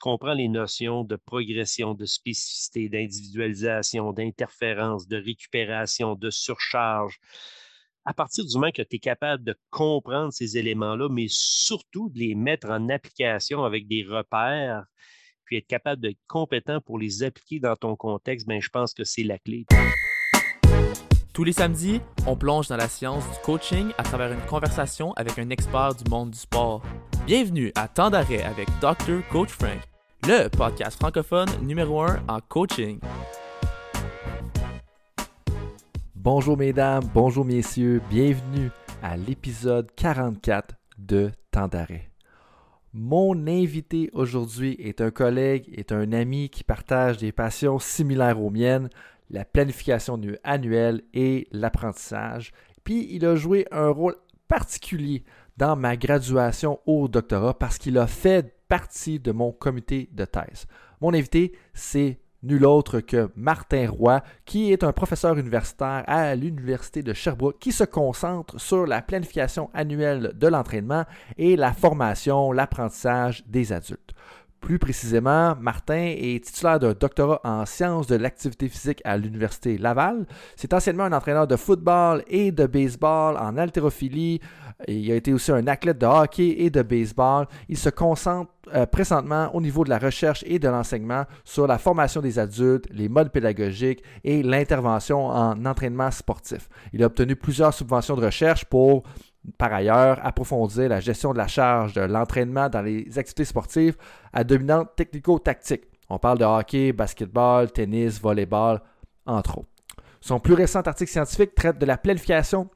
comprends les notions de progression, de spécificité, d'individualisation, d'interférence, de récupération, de surcharge, à partir du moment que tu es capable de comprendre ces éléments-là, mais surtout de les mettre en application avec des repères, puis être capable d'être compétent pour les appliquer dans ton contexte, ben, je pense que c'est la clé. Tous les samedis, on plonge dans la science du coaching à travers une conversation avec un expert du monde du sport. Bienvenue à Temps d'arrêt avec Dr. Coach Frank, le podcast francophone numéro 1 en coaching. Bonjour mesdames, bonjour messieurs, bienvenue à l'épisode 44 de Temps d'arrêt. Mon invité aujourd'hui est un collègue, est un ami qui partage des passions similaires aux miennes, la planification annuelle et l'apprentissage. Puis il a joué un rôle particulier dans ma graduation au doctorat parce qu'il a fait partie de mon comité de thèse. Mon invité, c'est nul autre que Martin Roy, qui est un professeur universitaire à l'Université de Sherbrooke, qui se concentre sur la planification annuelle de l'entraînement et la formation, l'apprentissage des adultes. Plus précisément, Martin est titulaire d'un doctorat en sciences de l'activité physique à l'Université Laval. C'est anciennement un entraîneur de football et de baseball en haltérophilie, il a été aussi un athlète de hockey et de baseball. Il se concentre euh, présentement au niveau de la recherche et de l'enseignement sur la formation des adultes, les modes pédagogiques et l'intervention en entraînement sportif. Il a obtenu plusieurs subventions de recherche pour, par ailleurs, approfondir la gestion de la charge de l'entraînement dans les activités sportives à dominante technico-tactique. On parle de hockey, basketball, tennis, volleyball, entre autres. Son plus récent article scientifique traite de la planification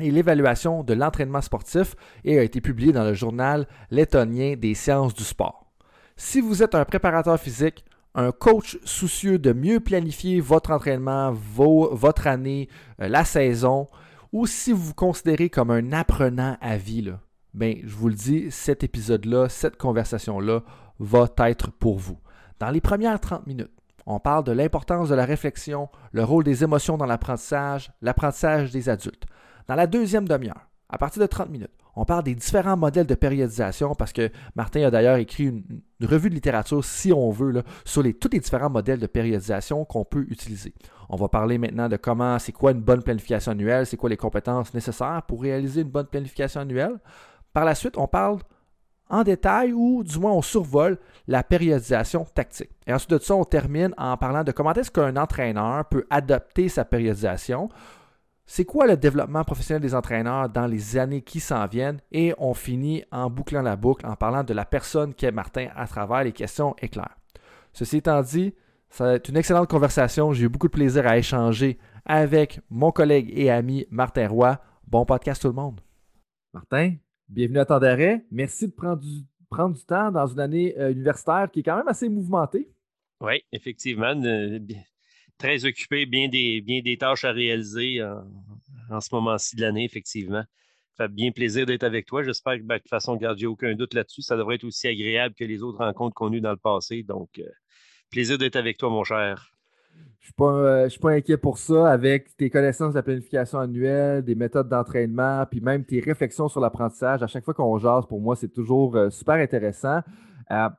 et l'évaluation de l'entraînement sportif et a été publié dans le journal lettonien des sciences du sport. Si vous êtes un préparateur physique, un coach soucieux de mieux planifier votre entraînement, votre année, euh, la saison, ou si vous vous considérez comme un apprenant à vie, ben, je vous le dis, cet épisode-là, cette conversation-là va être pour vous. Dans les premières 30 minutes, on parle de l'importance de la réflexion, le rôle des émotions dans l'apprentissage, l'apprentissage des adultes. Dans la deuxième demi-heure, à partir de 30 minutes, on parle des différents modèles de périodisation parce que Martin a d'ailleurs écrit une, revue de littérature, si on veut, sur tous les différents modèles de périodisation qu'on peut utiliser. On va parler maintenant de comment, c'est quoi une bonne planification annuelle, c'est quoi les compétences nécessaires pour réaliser une bonne planification annuelle. Par la suite, on parle en détail ou du moins on survole la périodisation tactique. Et ensuite de ça, on termine en parlant de comment est-ce qu'un entraîneur peut adapter sa périodisation c'est quoi le développement professionnel des entraîneurs dans les années qui s'en viennent? Et on finit en bouclant la boucle en parlant de la personne qu'est Martin à travers les questions éclairs. Ceci étant dit, ça va être une excellente conversation. J'ai eu beaucoup de plaisir à échanger avec mon collègue et ami Martin Roy. Bon podcast tout le monde. Martin, bienvenue à temps d'arrêt. Merci de prendre du, prendre du temps dans une année euh, universitaire qui est quand même assez mouvementée. Oui, effectivement très occupé, bien des, bien des tâches à réaliser en, ce moment-ci de l'année, effectivement. Ça fait bien plaisir d'être avec toi. J'espère que ben, de toute façon, j'ai aucun doute là-dessus. Ça devrait être aussi agréable que les autres rencontres qu'on a eues dans le passé. Donc, euh, plaisir d'être avec toi, mon cher. Je ne euh, suis, pas inquiet pour ça. Avec tes connaissances de la planification annuelle, des méthodes d'entraînement, puis même tes réflexions sur l'apprentissage, à chaque fois qu'on jase, pour moi, c'est toujours euh, super intéressant.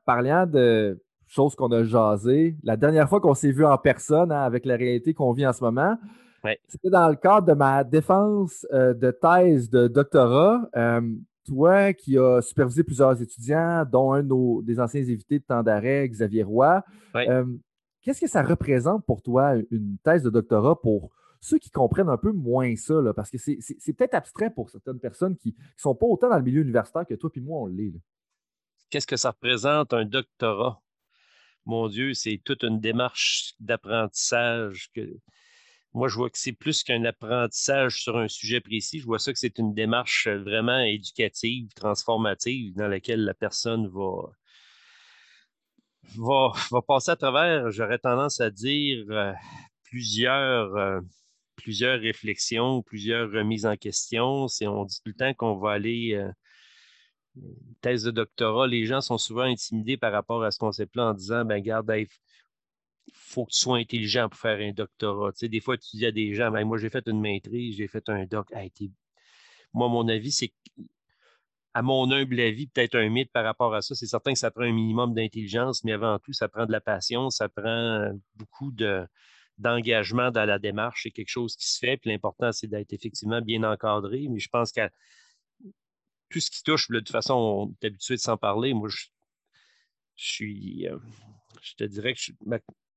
parlant de chose qu'on a jasé. La dernière fois qu'on s'est vu en personne hein, avec la réalité qu'on vit en ce moment, c'était dans le cadre de ma défense euh, de thèse de doctorat. Toi qui as supervisé plusieurs étudiants, dont un des anciens invités de temps d'arrêt, Xavier Roy, euh, qu'est-ce que ça représente pour toi une thèse de doctorat pour ceux qui comprennent un peu moins ça, parce que c'est peut-être abstrait pour certaines personnes qui ne sont pas autant dans le milieu universitaire que toi et moi, on l'est. Qu'est-ce que ça représente un doctorat? mon Dieu, c'est toute une démarche d'apprentissage que moi, je vois que c'est plus qu'un apprentissage sur un sujet précis. Je vois ça que c'est une démarche euh, vraiment éducative, transformative, dans laquelle la personne va, va, passer à travers, j'aurais tendance à dire, euh, plusieurs, euh, plusieurs réflexions, plusieurs remises en question. C'est, on dit tout le temps qu'on va aller thèse de doctorat, les gens sont souvent intimidés par rapport à ce concept-là en disant ben garde, faut que tu sois intelligent pour faire un doctorat. Tu sais, des fois, tu dis à des gens, ben, moi j'ai fait une maîtrise, j'ai fait un doc. moi, mon avis, c'est à mon humble avis, peut-être un mythe par rapport à ça. C'est certain que ça prend un minimum d'intelligence, mais avant tout, ça prend de la patience, ça prend beaucoup de, d'engagement dans la démarche. C'est quelque chose qui se fait. Puis l'important, c'est d'être effectivement bien encadré. Mais je pense que tout ce qui touche, de toute façon, on est habitué de s'en parler. Moi, je, suis, euh, je te dirais que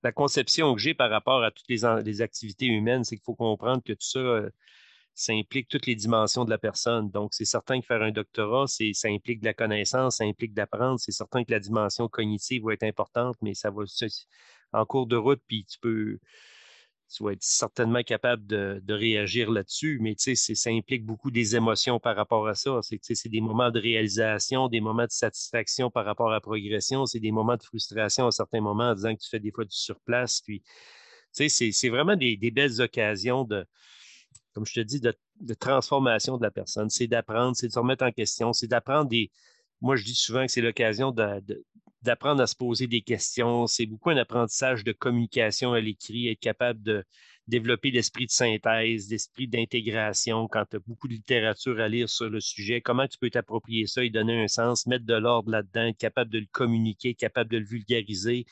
la conception que j'ai par rapport à toutes les, activités humaines, c'est qu'il faut comprendre que tout ça, euh, ça implique toutes les dimensions de la personne. Donc, c'est certain que faire un doctorat, ça implique de la connaissance, ça implique d'apprendre. C'est certain que la dimension cognitive va être importante, mais ça va en cours de route, puis tu peux, tu vas être certainement capable de, réagir là-dessus, mais ça implique beaucoup des émotions par rapport à ça. C'est des moments de réalisation, des moments de satisfaction par rapport à la progression, c'est des moments de frustration à certains moments en disant que tu fais des fois du surplace. Puis, c'est vraiment des, belles occasions de, comme je te dis, de, transformation de la personne. C'est d'apprendre, c'est de se remettre en question, c'est d'apprendre des. Moi, je dis souvent que c'est l'occasion de, d'apprendre à se poser des questions. C'est beaucoup un apprentissage de communication à l'écrit, être capable de développer l'esprit de synthèse, l'esprit d'intégration quand tu as beaucoup de littérature à lire sur le sujet. Comment tu peux t'approprier ça et donner un sens, mettre de l'ordre là-dedans, être capable de le communiquer, capable de le vulgariser.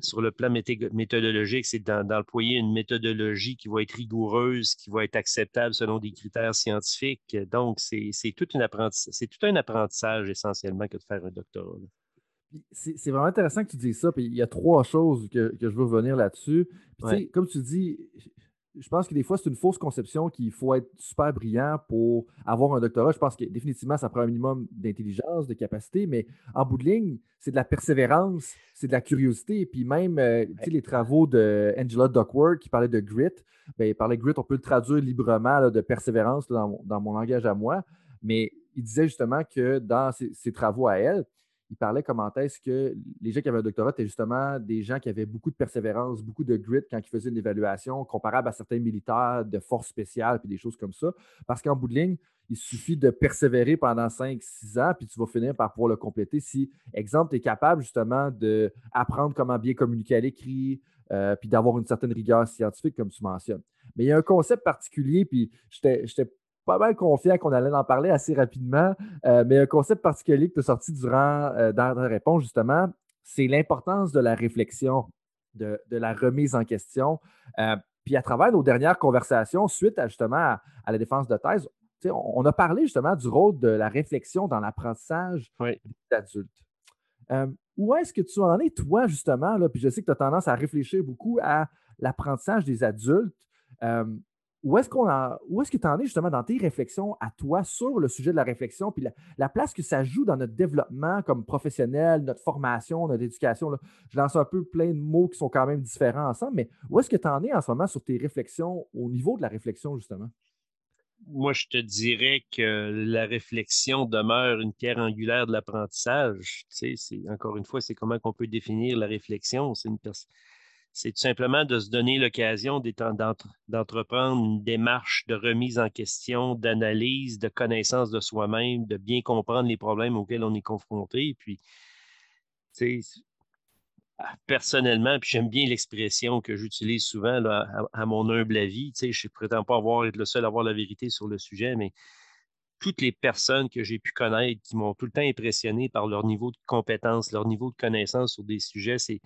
Sur le plan méthodologique, c'est d'employer une méthodologie qui va être rigoureuse, qui va être acceptable selon des critères scientifiques. Donc, c'est tout, tout un apprentissage essentiellement que de faire un doctorat. C'est vraiment intéressant que tu dises ça. Puis il y a trois choses que, je veux revenir là-dessus. Comme tu dis, je pense que des fois, c'est une fausse conception qu'il faut être super brillant pour avoir un doctorat. Je pense que définitivement, ça prend un minimum d'intelligence, de capacité, mais en bout de ligne, c'est de la persévérance, c'est de la curiosité. Et puis même, euh, les travaux de Angela Duckworth qui parlait de grit, bien, il parlait de grit, on peut le traduire librement de persévérance dans, mon, langage à moi, mais il disait justement que dans ses travaux à elle, il parlait comment est-ce que les gens qui avaient un doctorat étaient justement des gens qui avaient beaucoup de persévérance, beaucoup de grit quand ils faisaient une évaluation, comparable à certains militaires de force spéciale puis des choses comme ça. Parce qu'en bout de ligne, il suffit de persévérer pendant 5-6 ans, puis tu vas finir par pouvoir le compléter si, exemple, tu es capable justement d'apprendre comment bien communiquer à l'écrit, euh, puis d'avoir une certaine rigueur scientifique, comme tu mentionnes. Mais il y a un concept particulier, puis j'étais pas mal confiant qu'on allait en parler assez rapidement, euh, mais un concept particulier que tu as sorti durant euh, dans ta réponse, justement, c'est l'importance de la réflexion, de, la remise en question. Euh, puis à travers nos dernières conversations, suite à justement à, la défense de thèse, on, a parlé justement du rôle de la réflexion dans l'apprentissage des adultes. où est-ce que tu en es, toi, justement? Là, puis je sais que tu as tendance à réfléchir beaucoup à l'apprentissage des adultes où est-ce qu'on où est-ce que tu en es justement dans tes réflexions à toi sur le sujet de la réflexion, puis la, place que ça joue dans notre développement comme professionnel, notre formation, notre éducation. Je lance un peu plein de mots qui sont quand même différents ensemble, mais où est-ce que tu en es en ce moment sur tes réflexions au niveau de la réflexion, justement? Moi, je te dirais que la réflexion demeure une pierre angulaire de l'apprentissage. Tu sais, encore une fois, c'est comment on peut définir la réflexion. C'est une personne c'est tout simplement de se donner l'occasion d'entreprendre une démarche de remise en question, d'analyse, de connaissance de soi-même, de bien comprendre les problèmes auxquels on est confronté. Puis, ah, personnellement, puis j'aime bien l'expression que j'utilise souvent à, mon humble avis. Je ne prétends pas avoir, être le seul à avoir la vérité sur le sujet, mais toutes les personnes que j'ai pu connaître qui m'ont tout le temps impressionné par leur niveau de compétence, leur niveau de connaissance sur des sujets, c'est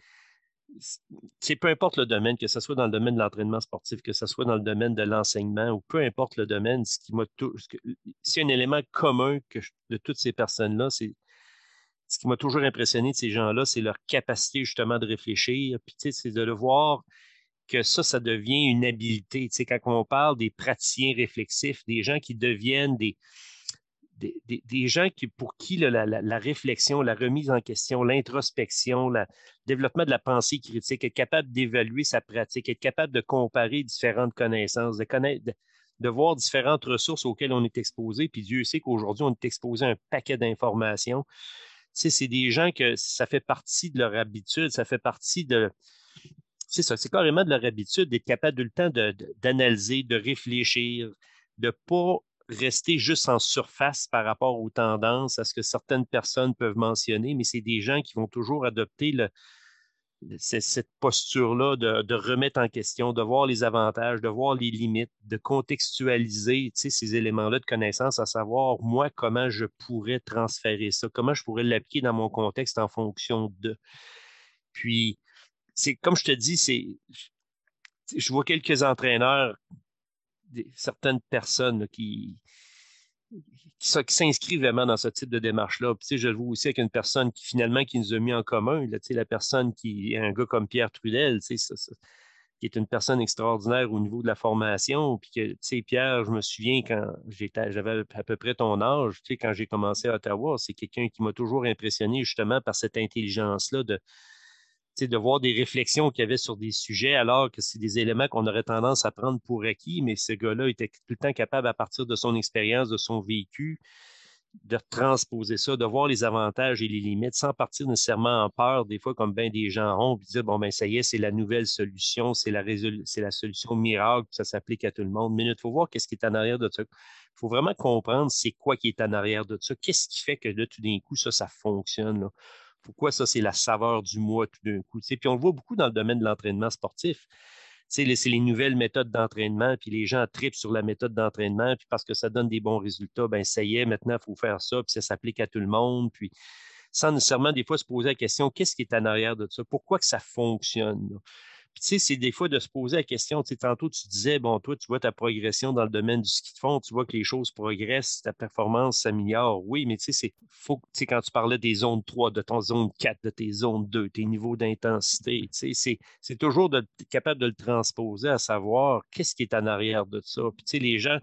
c'est peu importe le domaine, que ce soit dans le domaine de l'entraînement sportif, que ce soit dans le domaine de l'enseignement ou peu importe le domaine, ce qui m'a a un élément commun de toutes ces personnes-là, c'est ce qui m'a toujours impressionné de ces gens-là, c'est leur capacité justement de réfléchir, puis c'est de le voir que ça, ça devient une habileté. Tu sais, quand on parle des praticiens réflexifs, des gens qui deviennent des, des, gens qui, pour qui la, réflexion, la remise en question, l'introspection, le développement de la pensée critique, être capable d'évaluer sa pratique, être capable de comparer différentes connaissances, de connaître, de, voir différentes ressources auxquelles on est exposé. Puis Dieu sait qu'aujourd'hui, on est exposé à un paquet d'informations. C'est des gens que ça fait partie de leur habitude, ça fait partie de. C'est ça, c'est carrément de leur habitude d'être capable de le temps d'analyser, de, de réfléchir, de ne pas rester juste en surface par rapport aux tendances, à ce que certaines personnes peuvent mentionner, mais c'est des gens qui vont toujours adopter cette posture-là de, remettre en question, de voir les avantages, de voir les limites, de contextualiser ces éléments-là de connaissance, à savoir, moi, comment je pourrais transférer ça, comment je pourrais l'appliquer dans mon contexte en fonction de. Puis, c'est comme je te dis, c'est. Je vois quelques entraîneurs, certaines personnes qui, s'inscrit vraiment dans ce type de démarche-là. Puis, je le vois aussi avec une personne qui finalement qui nous a mis en commun, la personne qui est un gars comme Pierre Trudel, ça, qui est une personne extraordinaire au niveau de la formation. Puis que, tu sais, Pierre, je me souviens quand j'avais à peu près ton âge, tu sais, quand j'ai commencé à Ottawa, c'est quelqu'un qui m'a toujours impressionné justement par cette intelligence-là de, de voir des réflexions qu'il y avait sur des sujets, alors que c'est des éléments qu'on aurait tendance à prendre pour acquis, mais ce gars-là était tout le temps capable, à partir de son expérience, de son vécu, de transposer ça, de voir les avantages et les limites sans partir nécessairement en peur, des fois, comme bien des gens ont, puis dire, bon, ben ça y est, c'est la nouvelle solution, c'est la, solution miracle, ça s'applique à tout le monde. Mais il faut voir qu'est-ce qui est en arrière de ça. Il faut vraiment comprendre c'est quoi qui est en arrière de ça. Qu'est-ce qui fait que tout d'un coup, ça, ça fonctionne. Pourquoi ça, c'est la saveur du mois tout d'un coup. Puis on le voit beaucoup dans le domaine de l'entraînement sportif. C'est les nouvelles méthodes d'entraînement, puis les gens tripent sur la méthode d'entraînement, puis parce que ça donne des bons résultats, ben ça y est, maintenant, il faut faire ça, puis ça s'applique à tout le monde, puis sans nécessairement des fois se poser la question, qu'est-ce qui est en arrière de ça? Pourquoi que ça fonctionne? Tu sais, c'est des fois de se poser la question. Tu sais, tantôt, tu disais, bon, toi, tu vois ta progression dans le domaine du ski de fond, tu vois que les choses progressent, ta performance s'améliore. Oui, mais tu sais, c'est faut, tu sais, quand tu parlais des zones 3, de ton zone 4, de tes zones 2, tes niveaux d'intensité, tu sais, c'est toujours de, capable de le transposer à savoir qu'est-ce qui est en arrière de ça. Puis, tu sais, les gens,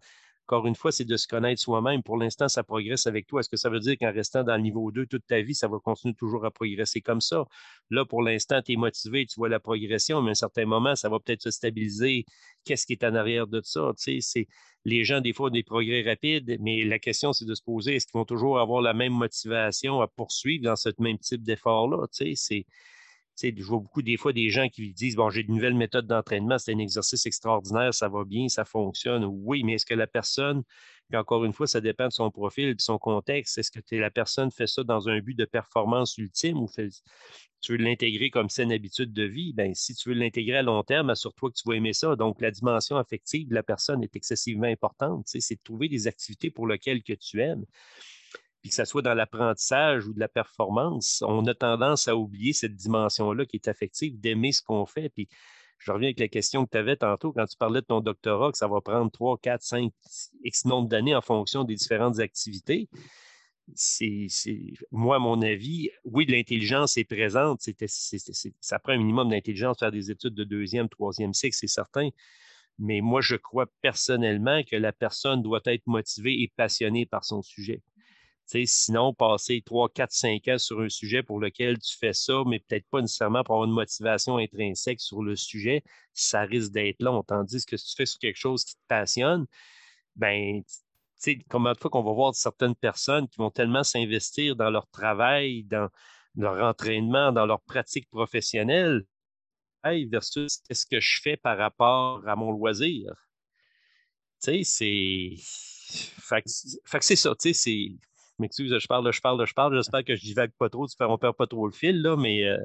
encore une fois, c'est de se connaître soi-même. Pour l'instant, ça progresse avec toi. Est-ce que ça veut dire qu'en restant dans le niveau 2 toute ta vie, ça va continuer toujours à progresser comme ça? Là, pour l'instant, tu es motivé, tu vois la progression, mais à un certain moment, ça va peut-être se stabiliser. Qu'est-ce qui est en arrière de ça? Tu sais, les gens, des fois, ont des progrès rapides, mais la question, c'est de se poser, est-ce qu'ils vont toujours avoir la même motivation à poursuivre dans ce même type d'effort-là? Tu sais, c'est je vois beaucoup des fois des gens qui disent Bon, j'ai une nouvelle méthode d'entraînement, c'est un exercice extraordinaire, ça va bien, ça fonctionne. Oui, mais est-ce que la personne, puis encore une fois, ça dépend de son profil de son contexte, est-ce que la personne fait ça dans un but de performance ultime ou tu veux l'intégrer comme une habitude de vie? Bien, si tu veux l'intégrer à long terme, assure-toi que tu vas aimer ça. Donc, la dimension affective de la personne est excessivement importante. C'est de trouver des activités pour lesquelles que tu aimes puis que ce soit dans l'apprentissage ou de la performance, on a tendance à oublier cette dimension-là qui est affective, d'aimer ce qu'on fait. Puis je reviens avec la question que tu avais tantôt quand tu parlais de ton doctorat, que ça va prendre 3, 4, 5, X nombre d'années en fonction des différentes activités. C'est, moi, à mon avis, oui, de l'intelligence est présente. ça prend un minimum d'intelligence faire des études de deuxième, troisième cycle, c'est certain. Mais moi, je crois personnellement que la personne doit être motivée et passionnée par son sujet sinon, passer 3, 4, 5 ans sur un sujet pour lequel tu fais ça, mais peut-être pas nécessairement pour avoir une motivation intrinsèque sur le sujet, ça risque d'être long. Tandis que si tu fais sur quelque chose qui te passionne, ben, combien de fois qu'on va voir certaines personnes qui vont tellement s'investir dans leur travail, dans leur entraînement, dans leur pratique professionnelle, versus ce que je fais par rapport à mon loisir? Tu sais, c'est. C'est ça, tu sais, c'est m'excuse, je parle, je parle, je parle. J'espère que je divague pas trop, tu ne perd pas trop le fil, là, mais. Euh,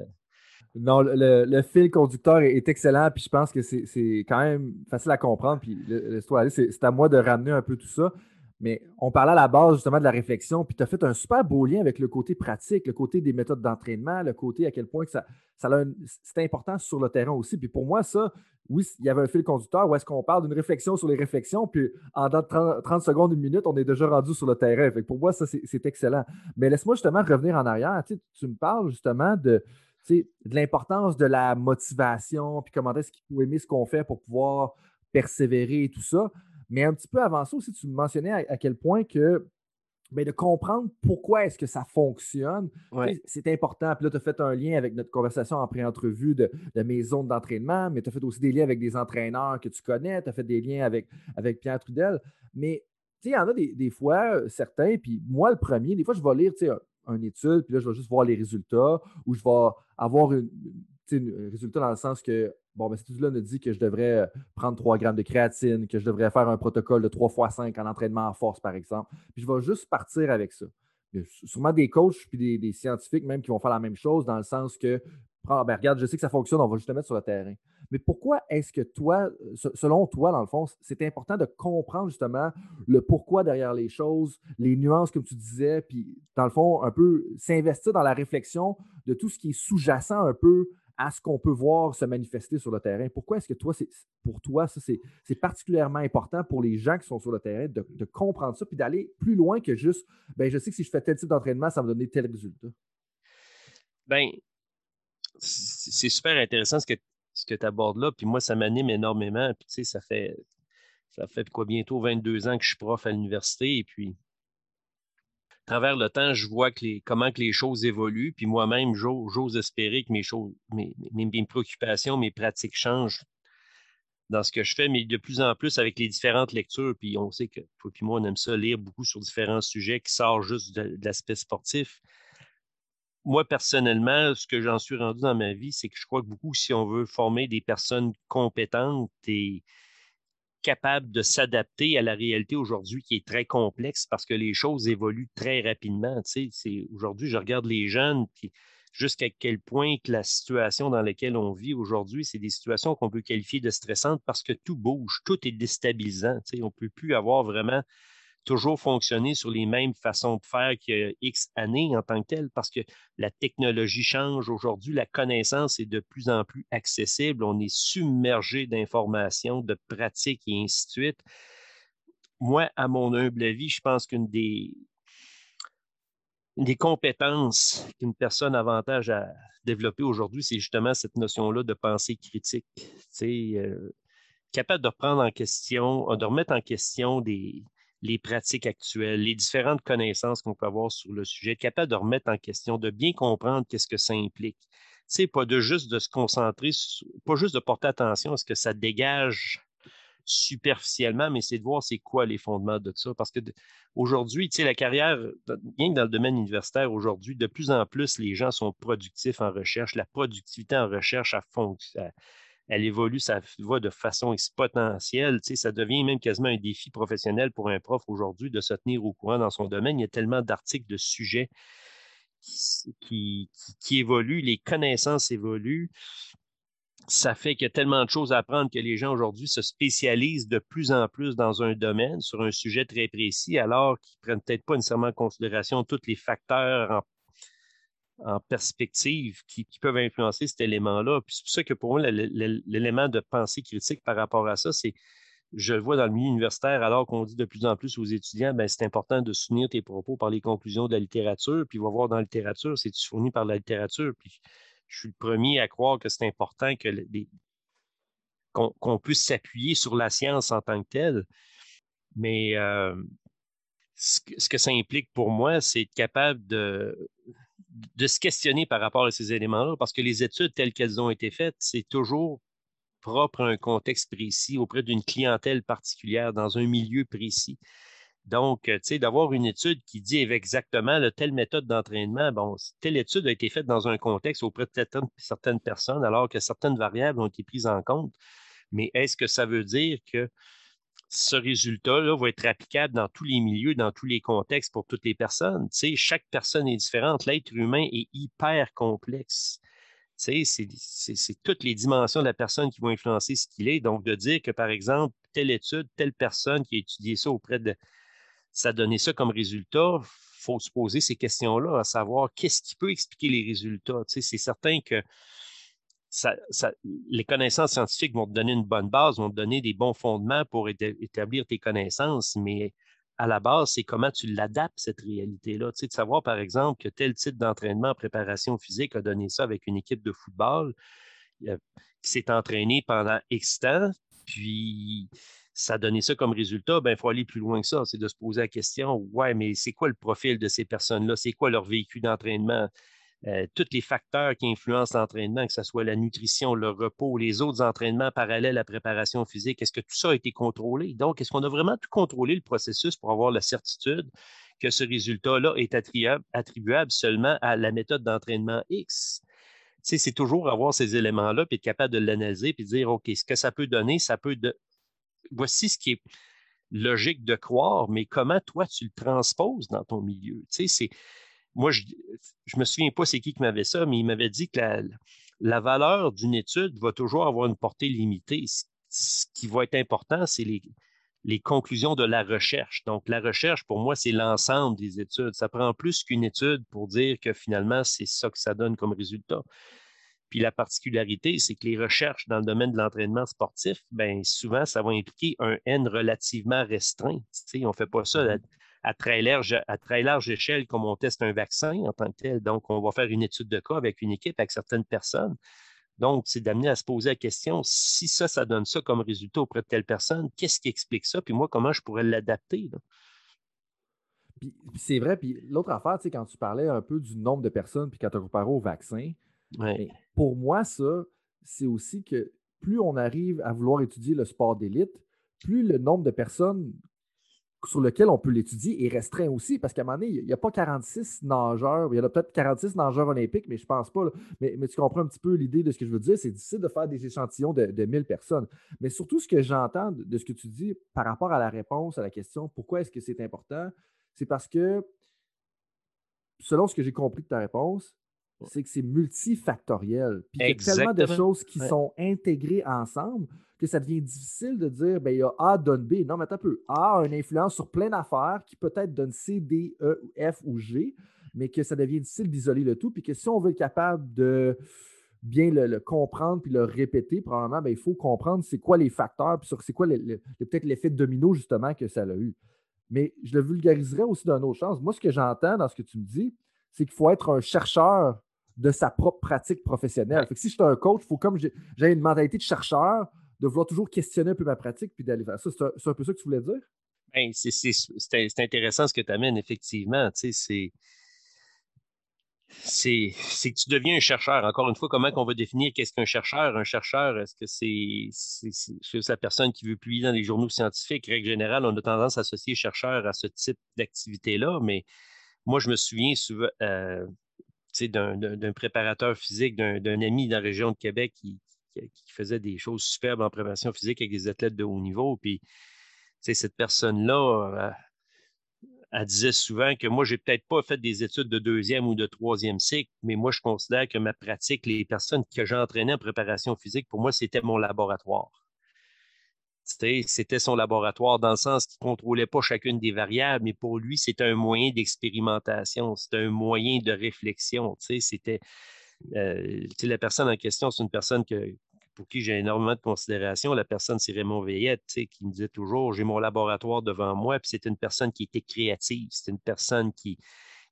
non, le, fil conducteur est, excellent, puis je pense que c'est quand même facile à comprendre. Puis l'histoire, c'est à moi de ramener un peu tout ça. Mais on parlait à la base justement de la réflexion, puis tu as fait un super beau lien avec le côté pratique, le côté des méthodes d'entraînement, le côté à quel point ça, ça c'est important sur le terrain aussi. Puis pour moi, ça, oui, il y avait un fil conducteur où est-ce qu'on parle d'une réflexion sur les réflexions, puis en 30, secondes, une minute, on est déjà rendu sur le terrain. pour moi, ça, c'est excellent. Mais laisse-moi justement revenir en arrière. Tu, me parles justement de, de l'importance de la motivation, puis comment est-ce qu'il faut aimer ce qu'on fait pour pouvoir persévérer et tout ça. Mais un petit peu avant ça aussi, tu me mentionnais à quel point que mais de comprendre pourquoi est-ce que ça fonctionne, c'est important. Puis là, tu as fait un lien avec notre conversation en pré-entrevue de, mes zones d'entraînement, mais tu as fait aussi des liens avec des entraîneurs que tu connais, tu as fait des liens avec, avec Pierre Trudel. Mais il y en a des, fois, euh, certains, puis moi, le premier, des fois, je vais lire un, une étude, puis là, je vais juste voir les résultats, ou je vais avoir un résultat dans le sens que bon, ben, cette étude-là nous dit que je devrais euh, prendre 3 grammes de créatine, que je devrais faire un protocole de 3 x 5 en entraînement en force, par exemple. Puis je vais juste partir avec ça. Il y a sûrement des coachs puis des, scientifiques même qui vont faire la même chose dans le sens que ben, regarde, je sais que ça fonctionne, on va juste le mettre sur le terrain. Mais pourquoi est-ce que toi, selon toi, dans le fond, c'est important de comprendre justement le pourquoi derrière les choses, les nuances, comme tu disais, puis dans le fond, un peu s'investir dans la réflexion de tout ce qui est sous-jacent un peu à ce qu'on peut voir se manifester sur le terrain. Pourquoi est-ce que toi, pour toi, ça, c'est particulièrement important pour les gens qui sont sur le terrain de, comprendre ça, puis d'aller plus loin que juste, ben, je sais que si je fais tel type d'entraînement, ça va me donner tel résultat? Ben, c'est super intéressant ce que, ce que tu abordes là. Puis moi, ça m'anime énormément. Puis tu sais, ça fait, ça fait quoi, bientôt 22 ans que je suis prof à l'université. Et puis, travers le temps, je vois comment les choses évoluent. Puis moi-même, j'ose espérer que mes, choses, mes, mes, préoccupations, mes pratiques changent dans ce que je fais, mais de plus en plus avec les différentes lectures. Puis on sait que toi et moi, on aime ça lire beaucoup sur différents sujets qui sortent juste de l'aspect sportif moi, personnellement, ce que j'en suis rendu dans ma vie, c'est que je crois que beaucoup, si on veut former des personnes compétentes et capables de s'adapter à la réalité aujourd'hui qui est très complexe parce que les choses évoluent très rapidement. Tu sais, aujourd'hui, je regarde les jeunes, puis jusqu'à quel point la situation dans laquelle on vit aujourd'hui, c'est des situations qu'on peut qualifier de stressantes parce que tout bouge, tout est déstabilisant. Tu on ne peut plus avoir vraiment toujours fonctionner sur les mêmes façons de faire qu'il y a X années en tant que tel, parce que la technologie change. Aujourd'hui, la connaissance est de plus en plus accessible. On est submergé d'informations, de pratiques et ainsi de suite. Moi, à mon humble avis, je pense qu'une des, des compétences qu'une personne avantage à développer aujourd'hui, c'est justement cette notion-là de pensée critique. Tu euh, capable de reprendre en question, de remettre en question des, les pratiques actuelles, les différentes connaissances qu'on peut avoir sur le sujet, être capable de remettre en question, de bien comprendre qu'est-ce que ça implique. C'est pas de juste de se concentrer, pas juste de porter attention à ce que ça dégage superficiellement, mais c'est de voir c'est quoi les fondements de ça. Parce que aujourd'hui, la carrière, bien que dans le domaine universitaire aujourd'hui, de plus en plus, les gens sont productifs en recherche. La productivité en recherche, fond, elle évolue sa voie de façon exponentielle. Tu ça devient même quasiment un défi professionnel pour un prof aujourd'hui de se tenir au courant dans son domaine. Il y a tellement d'articles, de sujets qui, qui, évoluent, les connaissances évoluent. Ça fait qu'il y a tellement de choses à apprendre que les gens aujourd'hui se spécialisent de plus en plus dans un domaine, sur un sujet très précis, alors qu'ils ne prennent peut-être pas nécessairement en considération tous les facteurs en en perspective qui, peuvent influencer cet élément-là. Puis c'est pour ça que pour moi, l'élément de pensée critique par rapport à ça, c'est, je le vois dans le milieu universitaire, alors qu'on dit de plus en plus aux étudiants, ben, c'est important de soutenir tes propos par les conclusions de la littérature, puis va voir dans la littérature, c'est fourni par la littérature. Puis je suis le premier à croire que c'est important que qu'on, puisse s'appuyer sur la science en tant que telle. Mais euh, ce que ça implique pour moi, c'est être capable de, de se questionner par rapport à ces éléments-là, parce que les études telles qu'elles ont été faites, c'est toujours propre à un contexte précis, auprès d'une clientèle particulière, dans un milieu précis. Donc, tu sais, d'avoir une étude qui dit exactement telle méthode d'entraînement, bon, telle étude a été faite dans un contexte auprès de certaines personnes, alors que certaines variables ont été prises en compte. Mais est-ce que ça veut dire que ce résultat-là va être applicable dans tous les milieux, dans tous les contextes pour toutes les personnes. Chaque personne est différente. L'être humain est hyper complexe. C'est toutes les dimensions de la personne qui vont influencer ce qu'il est. Donc, de dire que, par exemple, telle étude, telle personne qui a étudié ça auprès de... Ça a donné ça comme résultat, il faut se poser ces questions-là, à savoir qu'est-ce qui peut expliquer les résultats? C'est certain que les connaissances scientifiques vont te donner une bonne base, vont te donner des bons fondements pour établir tes connaissances, mais à la base, c'est comment tu l'adaptes, cette réalité-là. Tu sais, de savoir, par exemple, que tel type d'entraînement en préparation physique a donné ça avec une équipe de football qui s'est entraînée pendant X temps, puis ça a donné ça comme résultat, ben, il faut aller plus loin que ça. C'est de se poser la question, ouais, mais c'est quoi le profil de ces personnes-là? C'est quoi leur véhicule d'entraînement? Euh, tous les facteurs qui influencent l'entraînement, que ce soit la nutrition, le repos, les autres entraînements parallèles à la préparation physique, est-ce que tout ça a été contrôlé? Donc, est-ce qu'on a vraiment tout contrôlé le processus pour avoir la certitude que ce résultat-là est attribuable, seulement à la méthode d'entraînement X? c'est toujours avoir ces éléments-là, puis être capable de l'analyser, puis dire, OK, ce que ça peut donner, ça peut... De... Voici ce qui est logique de croire, mais comment toi, tu le transposes dans ton milieu? Moi, je ne me souviens pas c'est qui qui m'avait ça, mais il m'avait dit que la valeur d'une étude va toujours avoir une portée limitée. Ce qui va être important, c'est les, conclusions de la recherche. Donc, la recherche, pour moi, c'est l'ensemble des études. Ça prend plus qu'une étude pour dire que finalement, c'est ça que ça donne comme résultat. Puis la particularité, c'est que les recherches dans le domaine de l'entraînement sportif, bien souvent, ça va impliquer un N relativement restreint. on ne fait pas ça. À, très large, à très large échelle comme on teste un vaccin en tant que tel. Donc, on va faire une étude de cas avec une équipe, avec certaines personnes. Donc, c'est d'amener à se poser la question, si ça, ça donne ça comme résultat auprès de telle personne, qu'est-ce qui explique ça? Puis moi, comment je pourrais l'adapter? Puis, c'est vrai, puis l'autre affaire, tu sais, quand tu parlais un peu du nombre de personnes, puis quand tu as comparé au vaccin, pour moi, ça, c'est aussi que plus on arrive à vouloir étudier le sport d'élite, plus le nombre de personnes sur lequel on peut l'étudier est restreint aussi, parce qu'à un moment donné, il n'y a pas 46 nageurs, il y en a peut-être 46 nageurs olympiques, mais je ne pense pas. Mais, tu comprends un petit peu l'idée de ce que je veux dire. C'est difficile de faire des échantillons de, de 1000 personnes. Mais surtout, ce que j'entends de, ce que tu dis par rapport à la réponse à la question pourquoi est-ce que c'est important, c'est parce que, selon ce que j'ai compris de ta réponse, c'est que c'est multifactoriel. Puis il y a tellement de choses qui sont intégrées ensemble que ça devient difficile de dire, ben, il y a A donne B. Non, mais un peu. A a une influence sur plein d'affaires qui peut-être donne C, D, E, F ou G, mais que ça devient difficile d'isoler le tout. Puis que si on veut être capable de bien le, comprendre puis le répéter, probablement, ben, il faut comprendre c'est quoi les facteurs, puis c'est quoi peut-être l'effet domino, justement, que ça a eu. Mais je le vulgariserai aussi d'un autre sens. Moi, ce que j'entends dans ce que tu me dis, c'est qu'il faut être un chercheur de sa propre pratique professionnelle. Fait que si je suis un coach, il faut comme j'ai une mentalité de chercheur, de vouloir toujours questionner un peu ma pratique puis d'aller faire ça. C'est un, peu ça que tu voulais dire? Ben, c'est intéressant ce que tu amènes, effectivement. c'est c'est que tu deviens un chercheur. Encore une fois, comment on va définir qu'est-ce qu'un chercheur? Un chercheur, est-ce que c'est la personne qui veut publier dans les journaux scientifiques? Règle générale, on a tendance à associer chercheur à ce type d'activité-là, mais moi, je me souviens souvent, euh, d'un préparateur physique, d'un ami dans la région de Québec qui, faisait des choses superbes en préparation physique avec des athlètes de haut niveau. Puis, cette personne-là, elle, disait souvent que moi, j'ai peut-être pas fait des études de deuxième ou de troisième cycle, mais moi, je considère que ma pratique, les personnes que j'entraînais en préparation physique, pour moi, c'était mon laboratoire. C'était son laboratoire dans le sens qu'il ne contrôlait pas chacune des variables, mais pour lui, c'était un moyen d'expérimentation, c'était un moyen de réflexion. C'était euh, la personne en question, c'est une personne que, pour qui j'ai énormément de considération. La personne, c'est Raymond Veillette, qui me disait toujours J'ai mon laboratoire devant moi, puis c'était une personne qui était créative, c'était une personne qui,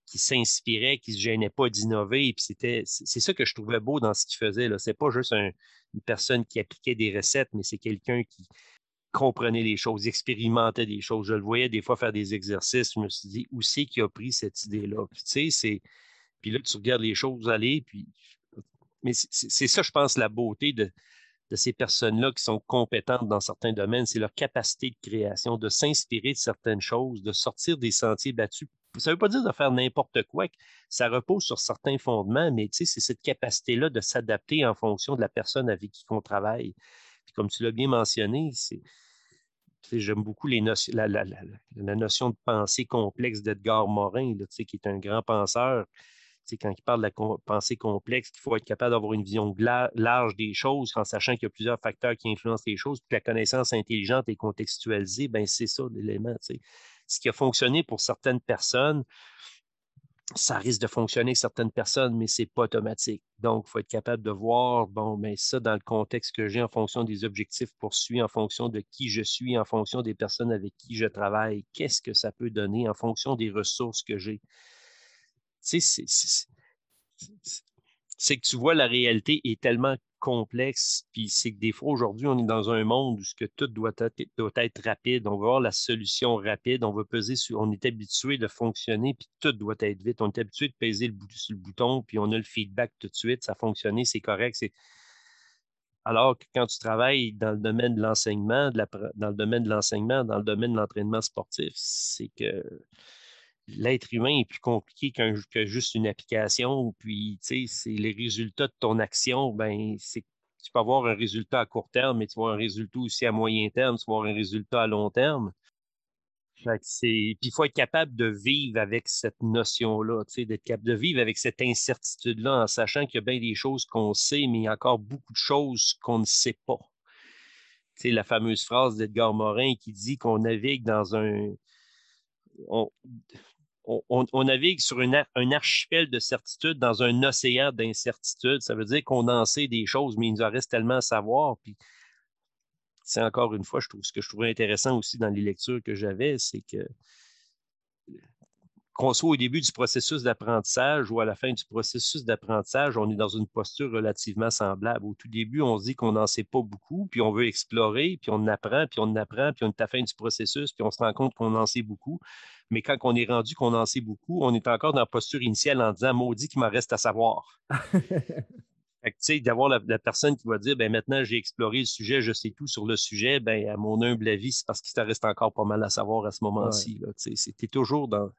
qui s'inspirait, qui ne se gênait pas d'innover. C'est ça que je trouvais beau dans ce qu'il faisait. Ce n'est pas juste une personne qui appliquait des recettes, mais c'est quelqu'un qui, comprenait les choses, expérimentait des choses. Je le voyais des fois faire des exercices. Je me suis dit, où c'est qu'il a pris cette idée-là? Puis, c'est... puis là, tu regardes les choses aller, puis... Mais c'est ça, je pense, la beauté de, de ces personnes-là qui sont compétentes dans certains domaines, c'est leur capacité de création, de s'inspirer de certaines choses, de sortir des sentiers battus. Ça ne veut pas dire de faire n'importe quoi, ça repose sur certains fondements, mais c'est cette capacité-là de s'adapter en fonction de la personne avec qui on travaille. Puis comme tu l'as bien mentionné, J'aime beaucoup la, notion de pensée complexe d'Edgar Morin, qui est un grand penseur. Quand il parle de la pensée complexe, qu'il faut être capable d'avoir une vision large des choses en sachant qu'il y a plusieurs facteurs qui influencent les choses, puis la connaissance intelligente est contextualisée, ben c'est ça l'élément. Ce qui a fonctionné pour certaines personnes, ça risque de fonctionner certaines personnes, mais ce n'est pas automatique. Donc, il faut être capable de voir, bon, mais ben, ça, dans le contexte que j'ai, en fonction des objectifs poursuivis, en fonction de qui je suis, en fonction des personnes avec qui je travaille, qu'est-ce que ça peut donner en fonction des ressources que j'ai. Tu sais, c'est que tu vois, la réalité est tellement complexe. Puis c'est que des fois, aujourd'hui, on est dans un monde où tout doit être, rapide. On va avoir la solution rapide. On peser sur. On est habitué de fonctionner, puis tout doit être vite. On est habitué de peser le bouton, puis on a le feedback tout de suite. Ça a fonctionné, c'est correct. Alors que quand tu travailles dans le domaine de l'enseignement, dans le domaine de l'enseignement, dans le domaine de l'entraînement sportif, c'est que l'être humain est plus compliqué que juste une application. Puis, tu sais, c'est les résultats de ton action, ben, c'est tu peux avoir un résultat à court terme, mais tu vas avoir un résultat aussi à moyen terme, tu vas avoir un résultat à long terme. Puis il faut être capable de vivre avec cette notion-là, d'être capable de vivre avec cette incertitude-là en sachant qu'il y a bien des choses qu'on sait, mais il y a encore beaucoup de choses qu'on ne sait pas. sais, la fameuse phrase d'Edgar Morin qui dit qu'on navigue dans un. On, navigue sur un archipel de certitude dans un océan d'incertitude. Ça veut dire qu'on en sait des choses, mais il nous en reste tellement à savoir. Puis c'est encore une fois, je ce que je trouvais intéressant aussi dans les lectures que j'avais, c'est que qu'on soit au début du processus d'apprentissage ou à la fin du processus d'apprentissage, on est dans une posture relativement semblable. Au tout début, on se dit qu'on n'en sait pas beaucoup, puis on veut explorer, puis on apprend, puis on apprend, puis on est à la fin du processus, puis on se rend compte qu'on en sait beaucoup. Mais quand on est rendu qu'on en sait beaucoup, on est encore dans la posture initiale en disant maudit qu'il m'en reste à savoir. d'avoir la, personne qui va dire, ben maintenant j'ai exploré le sujet, je sais tout sur le sujet, ben à mon humble avis, c'est parce qu'il te reste encore pas mal à savoir à ce moment-ci. C'était toujours dans.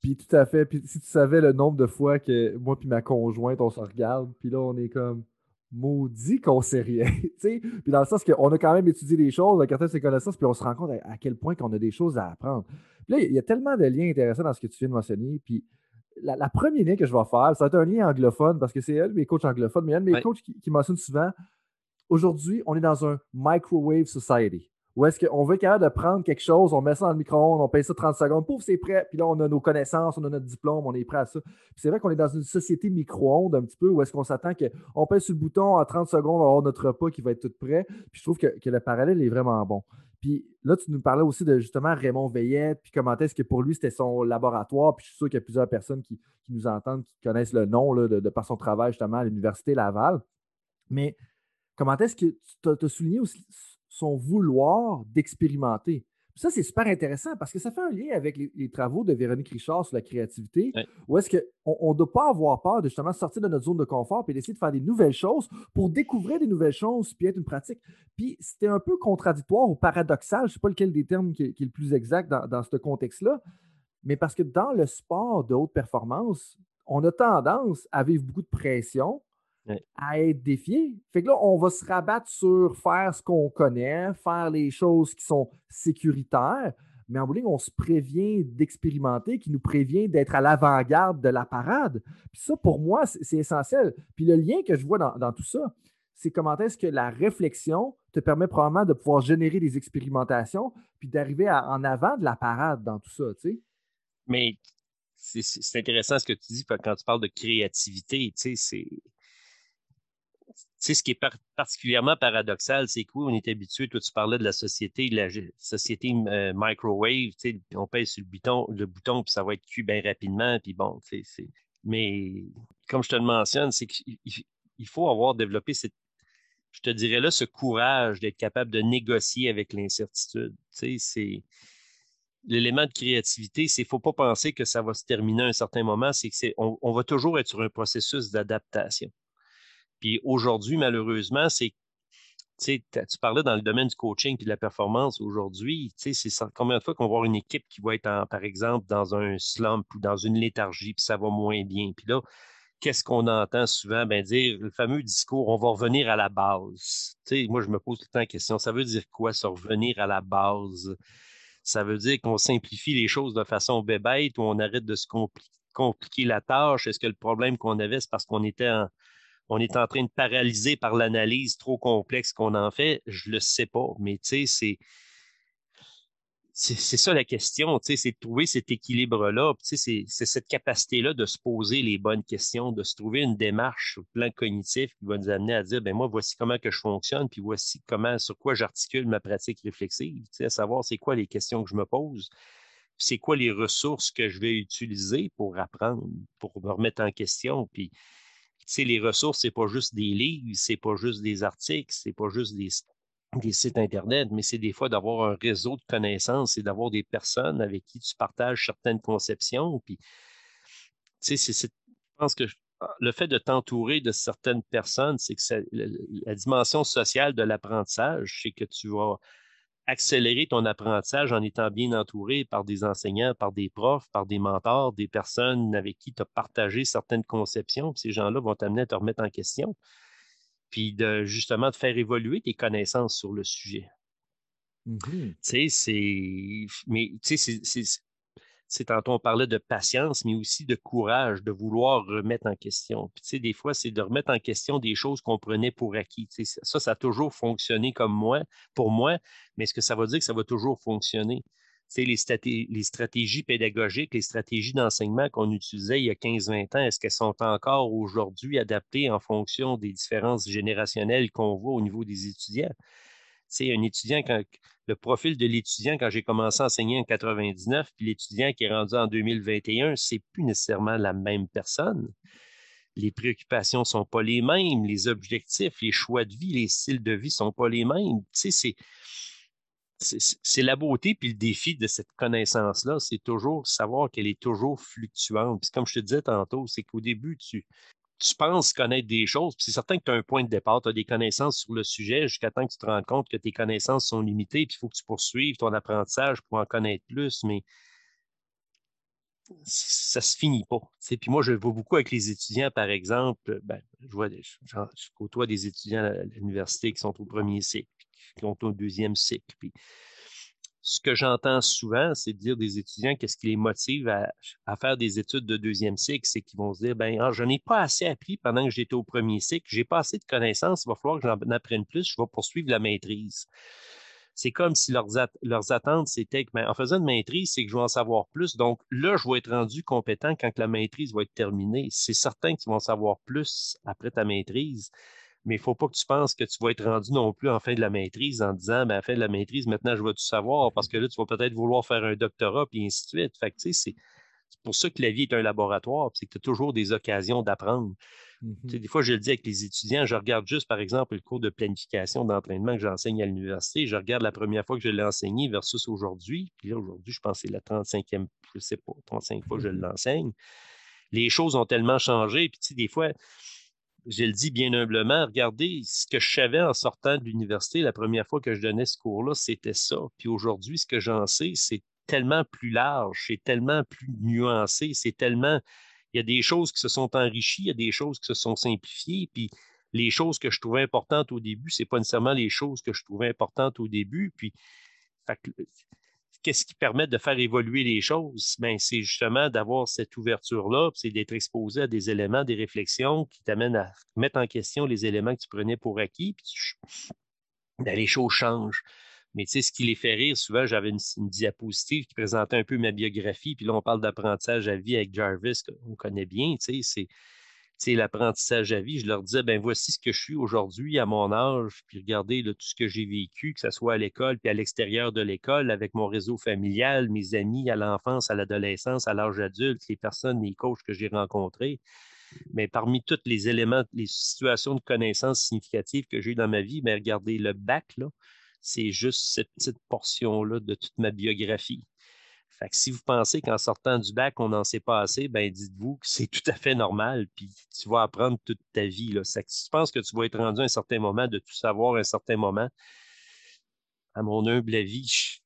Puis tout à fait. Puis si tu savais le nombre de fois que moi puis ma conjointe, on se regarde, puis là, on est comme maudit qu'on sait rien. puis dans le sens qu'on a quand même étudié des choses, on a ses connaissances, puis on se rend compte à, quel point qu'on a des choses à apprendre. Puis là, il y a tellement de liens intéressants dans ce que tu viens de mentionner. Puis la, première lien que je vais faire, ça va être un lien anglophone parce que c'est elle, mes coachs anglophones, mais elle, mes coachs qui, qui mentionnent souvent aujourd'hui, on est dans un microwave society. Où est-ce qu'on veut être capable de prendre quelque chose, on met ça dans le micro-ondes, on paye ça 30 secondes, pouf, c'est prêt, puis là, on a nos connaissances, on a notre diplôme, on est prêt à ça. c'est vrai qu'on est dans une société micro-ondes un petit peu, où est-ce qu'on s'attend qu'on pèse sur le bouton, en 30 secondes, on va avoir notre repas qui va être tout prêt. Puis je trouve que, que le parallèle est vraiment bon. Puis là, tu nous parlais aussi de justement Raymond Veillette, puis comment est-ce que pour lui, c'était son laboratoire. Puis je suis sûr qu'il y a plusieurs personnes qui, nous entendent, qui connaissent le nom de, par son travail justement à l'Université Laval. Mais comment est-ce que tu as souligné aussi son vouloir d'expérimenter? Ça, c'est super intéressant parce que ça fait un lien avec les, travaux de Véronique Richard sur la créativité, où est-ce qu'on ne doit pas avoir peur de justement sortir de notre zone de confort et d'essayer de faire des nouvelles choses pour découvrir des nouvelles choses puis être une pratique. Puis c'était un peu contradictoire ou paradoxal, je ne sais pas lequel des termes qui, est le plus exact dans, dans ce contexte-là, mais parce que dans le sport de haute performance, on a tendance à vivre beaucoup de pression, à être défié. Fait que là, on va se rabattre sur faire ce qu'on connaît, faire les choses qui sont sécuritaires, mais en bout on se prévient d'expérimenter, qui nous prévient d'être à l'avant-garde de la parade. Puis ça, pour moi, c'est essentiel. Puis le lien que je vois dans, tout ça, c'est comment est-ce que la réflexion te permet probablement de pouvoir générer des expérimentations, puis d'arriver en avant de la parade dans tout ça, tu sais. Mais c'est intéressant ce que tu dis quand tu parles de créativité, tu sais, c'est sais, ce qui est particulièrement paradoxal, c'est que oui, on est habitué, toi, tu parlais de la société, la société euh, microwave, on pèse sur le bouton, le puis ça va être cuit bien rapidement, puis bon, c'est. Mais comme je te le mentionne, c'est qu'il faut avoir développé je te dirais là, ce courage d'être capable de négocier avec l'incertitude. c'est l'élément de créativité, c'est ne faut pas penser que ça va se terminer à un certain moment, c'est que on, va toujours être sur un processus d'adaptation. Puis aujourd'hui, malheureusement, c'est tu parlais dans le domaine du coaching et de la performance aujourd'hui, c'est combien de fois qu'on va voir une équipe qui va être, par exemple, dans un slump ou dans une léthargie, puis ça va moins bien? Puis là, qu'est-ce qu'on entend souvent? Ben dire le fameux discours, on va revenir à la base. moi, je me pose tout le temps la question, ça veut dire quoi, se revenir à la base? Ça veut dire qu'on simplifie les choses de façon bébête ou on arrête de se compliquer la tâche? Est-ce que le problème qu'on avait, c'est parce qu'on était en, on est en train de paralyser par l'analyse trop complexe qu'on en fait, je le sais pas. Mais tu sais, c'est. C'est ça la question, c'est de trouver cet équilibre-là. C'est cette capacité-là de se poser les bonnes questions, de se trouver une démarche au plan cognitif qui va nous amener à dire, ben moi, voici comment que je fonctionne, puis voici comment, sur quoi j'articule ma pratique réflexive, à savoir c'est quoi les questions que je me pose, c'est quoi les ressources que je vais utiliser pour apprendre, pour me remettre en question. Puis sais, les ressources, c'est pas juste des livres, c'est pas juste des articles, c'est pas juste des, sites Internet, mais c'est des fois d'avoir un réseau de connaissances et d'avoir des personnes avec qui tu partages certaines conceptions. Puis, tu sais, je pense que le fait de t'entourer de certaines personnes, c'est que la dimension sociale de l'apprentissage, c'est que tu vas accélérer ton apprentissage en étant bien entouré par des enseignants, par des profs, par des mentors, des personnes avec qui tu as partagé certaines conceptions. ces gens-là vont t'amener à te remettre en question, puis de justement de faire évoluer tes connaissances sur le sujet. Mm-hmm. Tu sais, c'est. Mais tu sais, c'est. Tantôt, on parlait de patience, mais aussi de courage, de vouloir remettre en question. Puis, tu sais, des fois, c'est de remettre en question des choses qu'on prenait pour acquis. Tu sais, ça, ça a toujours fonctionné comme moi, pour moi, mais est-ce que ça veut dire que ça va toujours fonctionner? les, les, stratégies pédagogiques, les stratégies d'enseignement qu'on utilisait il y a 15-20 ans, est-ce qu'elles sont encore aujourd'hui adaptées en fonction des différences générationnelles qu'on voit au niveau des étudiants? C'est un étudiant, quand, le profil de l'étudiant quand j'ai commencé à enseigner en 99, puis l'étudiant qui est rendu en 2021, c'est plus nécessairement la même personne. Les préoccupations ne sont pas les mêmes, les objectifs, les choix de vie, les styles de vie ne sont pas les mêmes. C'est c'est la beauté puis le défi de cette connaissance-là, c'est toujours savoir qu'elle est toujours fluctuante. Puis comme je te disais tantôt, c'est qu'au début, tu, tu penses connaître des choses, c'est certain que tu as un point de départ, tu as des connaissances sur le sujet jusqu'à temps que tu te rends compte que tes connaissances sont limitées, puis il faut que tu poursuives ton apprentissage pour en connaître plus, mais ça se finit pas. Puis moi, je vois beaucoup avec les étudiants, par exemple, ben, je, vois, je côtoie des étudiants à l'université qui sont au premier cycle qui ont au deuxième cycle. Ce que j'entends souvent, c'est de dire des étudiants qu'est-ce qui les motive à, faire des études de deuxième cycle, c'est qu'ils vont se dire ben, ah, je n'ai pas assez appris pendant que j'étais au premier cycle, je n'ai pas assez de connaissances, il va falloir que j'en apprenne plus, je vais poursuivre la maîtrise. C'est comme si leurs, leurs attentes, c'était que, ben, en faisant une maîtrise, c'est que je vais en savoir plus. Donc là, je vais être rendu compétent quand la maîtrise va être terminée. C'est certain qu'ils vont en savoir plus après ta maîtrise mais il ne faut pas que tu penses que tu vas être rendu non plus en fin de la maîtrise en disant, ben, en fin de la maîtrise, maintenant, je vais tout savoir parce que là, tu vas peut-être vouloir faire un doctorat, puis ainsi de suite. Fait que, c'est pour ça que la vie est un laboratoire, c'est que tu as toujours des occasions d'apprendre. Mmh des fois, je le dis avec les étudiants, je regarde juste, par exemple, le cours de planification d'entraînement que j'enseigne à l'université. Je regarde la première fois que je l'ai enseigné versus aujourd'hui. Puis là, aujourd'hui, je pense que c'est la 35e, je ne sais pas, 35 fois que je mmh l'enseigne. Les choses ont tellement changé. Puis, tu sais, des fois, je le dis bien humblement, regardez, ce que je savais en sortant de l'université la première fois que je donnais ce cours-là, c'était ça. Puis aujourd'hui, ce que j'en sais, c'est tellement plus large, c'est tellement plus nuancé, c'est tellement. Il y a des choses qui se sont enrichies, il y a des choses qui se sont simplifiées, puis les choses que je trouvais importantes au début, ce n'est pas nécessairement les choses que je trouvais importantes au début. Puis, qu'est-ce qui permet de faire évoluer les choses? Ben, c'est justement d'avoir cette ouverture-là, c'est d'être exposé à des éléments, des réflexions qui t'amènent à mettre en question les éléments que tu prenais pour acquis, puis ben, les choses changent. Mais tu sais, ce qui les fait rire, souvent, j'avais une, diapositive qui présentait un peu ma biographie, puis là, on parle d'apprentissage à vie avec Jarvis, qu'on connaît bien, tu sais, c'est l'apprentissage à vie, je leur disais, ben voici ce que je suis aujourd'hui à mon âge, puis regardez tout ce que j'ai vécu, que ce soit à l'école puis à l'extérieur de l'école, avec mon réseau familial, mes amis à l'enfance, à l'adolescence, à l'âge adulte, les personnes, les coachs que j'ai rencontrés. Mais parmi tous les éléments, les situations de connaissances significatives que j'ai eues dans ma vie, mais ben, regardez, le bac, là, c'est juste cette petite portion-là de toute ma biographie. Fait que si vous pensez qu'en sortant du bac, on n'en sait pas assez, ben dites-vous que c'est tout à fait normal, puis tu vas apprendre toute ta vie. Là. si tu penses que tu vas être rendu à un certain moment de tout savoir à un certain moment, à mon humble avis,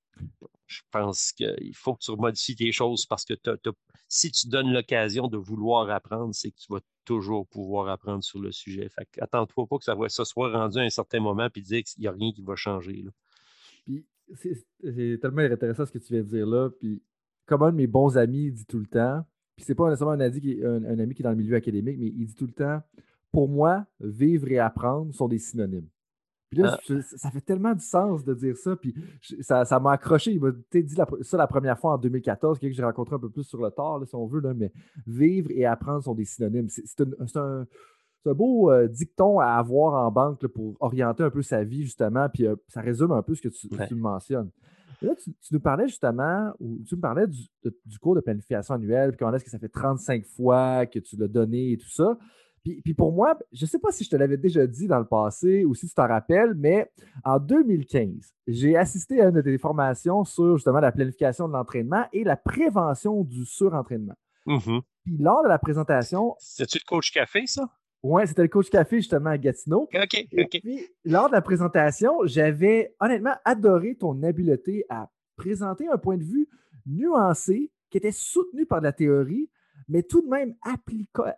je, pense qu'il faut que tu modifies tes choses parce que si tu donnes l'occasion de vouloir apprendre, c'est que tu vas toujours pouvoir apprendre sur le sujet. Fait attends-toi pas que ça soit rendu à un certain moment puis dire qu'il n'y a rien qui va changer. Là c'est tellement intéressant ce que tu viens de dire là. Puis, comme un de mes bons amis dit tout le temps, puis c'est pas nécessairement un, ami qui, un, ami qui est dans le milieu académique, mais il dit tout le temps pour moi, vivre et apprendre sont des synonymes. Puis là, ah. ça fait tellement du sens de dire ça. Puis ça m'a accroché. Il m'a dit ça la première fois en 2014, que j'ai rencontré un peu plus sur le tard, si on veut. Là, mais vivre et apprendre sont des synonymes. C'est un, c'est un beau euh, dicton à avoir en banque pour orienter un peu sa vie, justement, puis euh, ça résume un peu ce que tu, me mentionnes. là, tu, nous parlais justement, ou tu me parlais du, cours de planification annuelle, puis comment est-ce que ça fait 35 fois que tu l'as donné et tout ça. Puis, puis, pour moi, je ne sais pas si je te l'avais déjà dit dans le passé ou si tu t'en rappelles, mais en 2015, j'ai assisté à une de tes formations sur justement la planification de l'entraînement et la prévention du surentraînement. Mm Puis lors de la présentation. C'est-tu le coach café, ça? Oui, c'était le coach café justement à Gatineau. OK, OK. Puis, lors de la présentation, j'avais honnêtement adoré ton habileté à présenter un point de vue nuancé qui était soutenu par la théorie, mais tout de même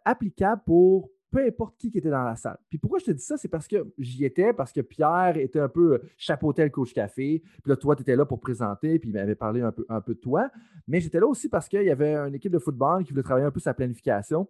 applicable pour peu importe qui, était dans la salle. Puis pourquoi je te dis ça, c'est parce que j'y étais, parce que Pierre était un peu euh, chapeauté le coach café. Puis là, toi, tu étais là pour présenter, puis il m'avait parlé un peu, un peu de toi. Mais j'étais là aussi parce qu'il y avait une équipe de football qui voulait travailler un peu sa planification.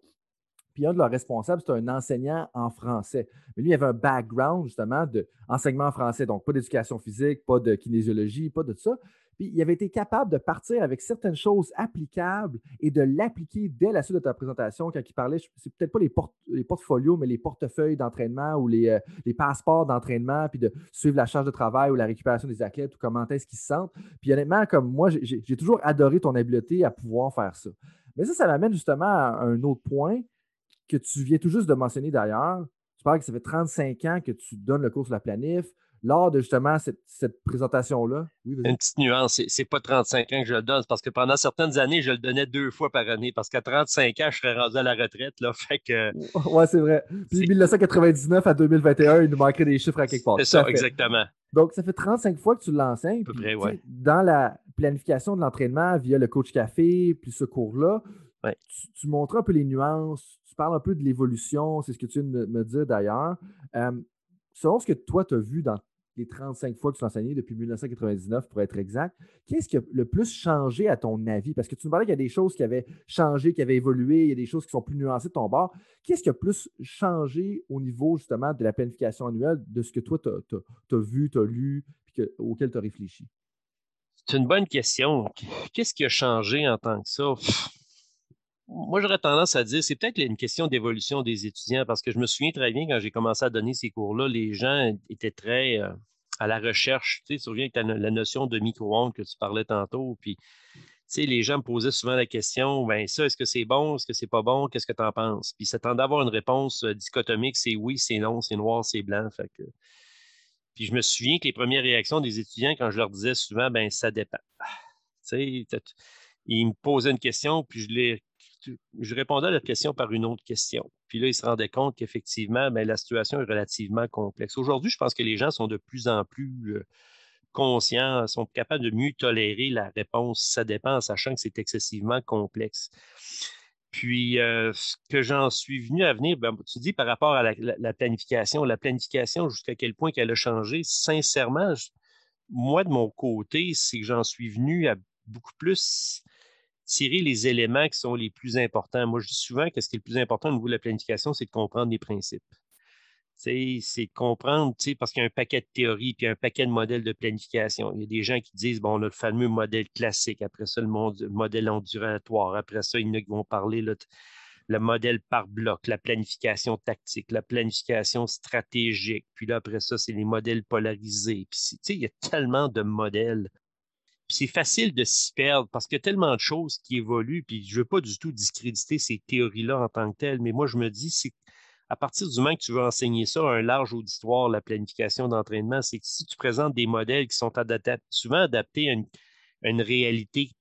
Puis un de leurs responsables, c'était un enseignant en français. Mais lui, il avait un background justement d'enseignement en français, donc pas d'éducation physique, pas de kinésiologie, pas de tout ça. Puis il avait été capable de partir avec certaines choses applicables et de l'appliquer dès la suite de ta présentation quand il parlait, c'est peut-être pas les, portfolios, mais les portefeuilles d'entraînement ou les, euh, les passeports d'entraînement, puis de suivre la charge de travail ou la récupération des athlètes ou comment est-ce qu'ils se sentent. Puis honnêtement, comme moi, j'ai toujours adoré ton habileté à pouvoir faire ça. Mais ça, ça m'amène justement à un autre point que tu viens tout juste de mentionner d'ailleurs. Tu parles que ça fait 35 ans que tu donnes le cours sur la planif lors de justement cette, présentation-là? Une petite nuance, c'est pas 35 ans que je le donne, parce que pendant certaines années, je le donnais deux fois par année, parce qu'à 35 ans, je serais rendu à la retraite. Là, fait que, ouais, c'est vrai. Puis 1999 à 2021, il nous manquerait des chiffres à quelque part. C'est ça, exactement. Donc, ça fait 35 fois que tu l'enseignes. À peu près, ouais. Dans la planification de l'entraînement via le coach café, puis ce cours-là, tu, montres un peu les nuances, tu parles un peu de l'évolution, c'est ce que tu viens de me dire d'ailleurs. Euh, selon ce que toi, tu as vu dans les 35 fois que tu as enseigné depuis 1999, pour être exact, qu'est-ce qui a le plus changé à ton avis? Parce que tu nous parlais qu'il y a des choses qui avaient changé, qui avaient évolué, il y a des choses qui sont plus nuancées de ton bord. Qu'est-ce qui a plus changé au niveau justement de la planification annuelle, de ce que toi, tu as, vu, tu as lu, puis auquel tu as réfléchi? C'est une bonne question. Qu'est-ce qui a changé en tant que ça? Moi, j'aurais tendance à dire, c'est peut-être une question d'évolution des étudiants, parce que je me souviens très bien quand j'ai commencé à donner ces cours-là, les gens étaient très euh, à la recherche. Tu tu reviens avec la notion de micro-ondes que tu parlais tantôt, puis tu sais, les gens me posaient souvent la question, ben ça, est-ce que c'est bon, est-ce que c'est pas bon, qu'est-ce que tu en penses? Puis ça tend d'avoir une réponse euh, dichotomique, c'est oui, c'est non, c'est noir, c'est blanc. Que... Puis je me souviens que les premières réactions des étudiants, quand je leur disais souvent, ben ça dépend. Tu sais, ils me posaient une question, puis je les je répondais à la question par une autre question. Puis là, ils se rendaient compte qu'effectivement, ben, la situation est relativement complexe. Aujourd'hui, je pense que les gens sont de plus en plus euh, conscients, sont capables de mieux tolérer la réponse. Ça dépend, sachant que c'est excessivement complexe. Puis, euh, ce que j'en suis venu à venir, ben, tu dis par rapport à la, planification, la planification, jusqu'à quel point qu'elle a changé, sincèrement, moi, de mon côté, c'est que j'en suis venu à beaucoup plus tirer les éléments qui sont les plus importants. Moi, je dis souvent que ce qui est le plus important au niveau de la planification, c'est de comprendre les principes. C'est de comprendre, parce qu'il y a un paquet de théories puis un paquet de modèles de planification. Il y a des gens qui disent, bon, on a le fameux modèle classique, après ça, le, modèle ondulatoire, après ça, il vont parler le modèle par bloc, la planification tactique, la planification stratégique, puis là, après ça, c'est les modèles polarisés. Puis, il y a tellement de modèles c'est facile de s'y perdre parce qu'il y a tellement de choses qui évoluent, puis je ne veux pas du tout discréditer ces théories-là en tant que telles, mais moi, je me dis, c'est à partir du moment que tu veux enseigner ça à un large auditoire, la planification d'entraînement, c'est que si tu présentes des modèles qui sont souvent adaptés à une réalité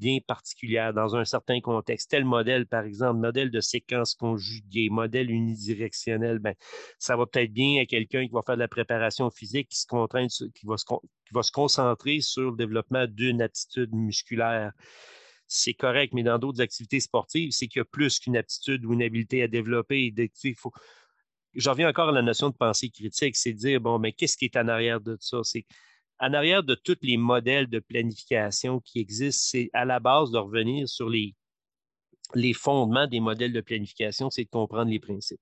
bien particulière dans un certain contexte. Tel modèle, par exemple, modèle de séquence conjuguée, modèle unidirectionnel, ben, ça va peut-être bien à quelqu'un qui va faire de la préparation physique, qui, se contraint, qui, va se, qui va se concentrer sur le développement d'une aptitude musculaire. C'est correct, mais dans d'autres activités sportives, c'est qu'il y a plus qu'une aptitude ou une habileté à développer. Il faut, J'en reviens encore à la notion de pensée critique, c'est de dire, bon, mais qu'est-ce qui est en arrière de ça? En arrière de tous les modèles de planification qui existent, c'est à la base de revenir sur les, les fondements des modèles de planification, c'est de comprendre les principes.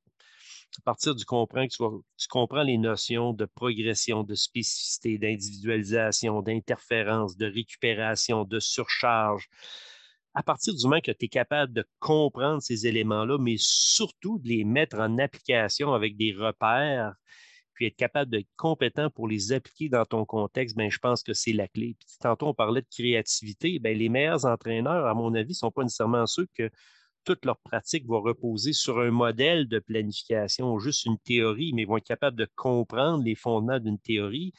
À partir du comprends tu, tu comprends les notions de progression, de spécificité, d'individualisation, d'interférence, de récupération, de surcharge. À partir du moment que tu es capable de comprendre ces éléments-là, mais surtout de les mettre en application avec des repères puis être capable d'être compétent pour les appliquer dans ton contexte, ben, je pense que c'est la clé. Puis, tantôt, on parlait de créativité. Ben, les meilleurs entraîneurs, à mon avis, ne sont pas nécessairement ceux que toute leur pratique va reposer sur un modèle de planification, juste une théorie, mais vont être capables de comprendre les fondements d'une théorie,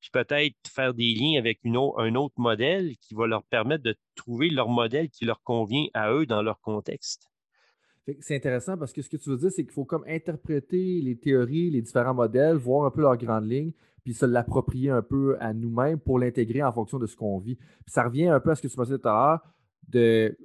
puis peut-être faire des liens avec un autre modèle qui va leur permettre de trouver leur modèle qui leur convient à eux dans leur contexte. C'est intéressant parce que ce que tu veux dire, c'est qu'il faut comme interpréter les théories, les différents modèles, voir un peu leurs grandes lignes, puis se l'approprier un peu à nous-mêmes pour l'intégrer en fonction de ce qu'on vit. ça revient un peu à ce que tu me disais tout à l'heure, de,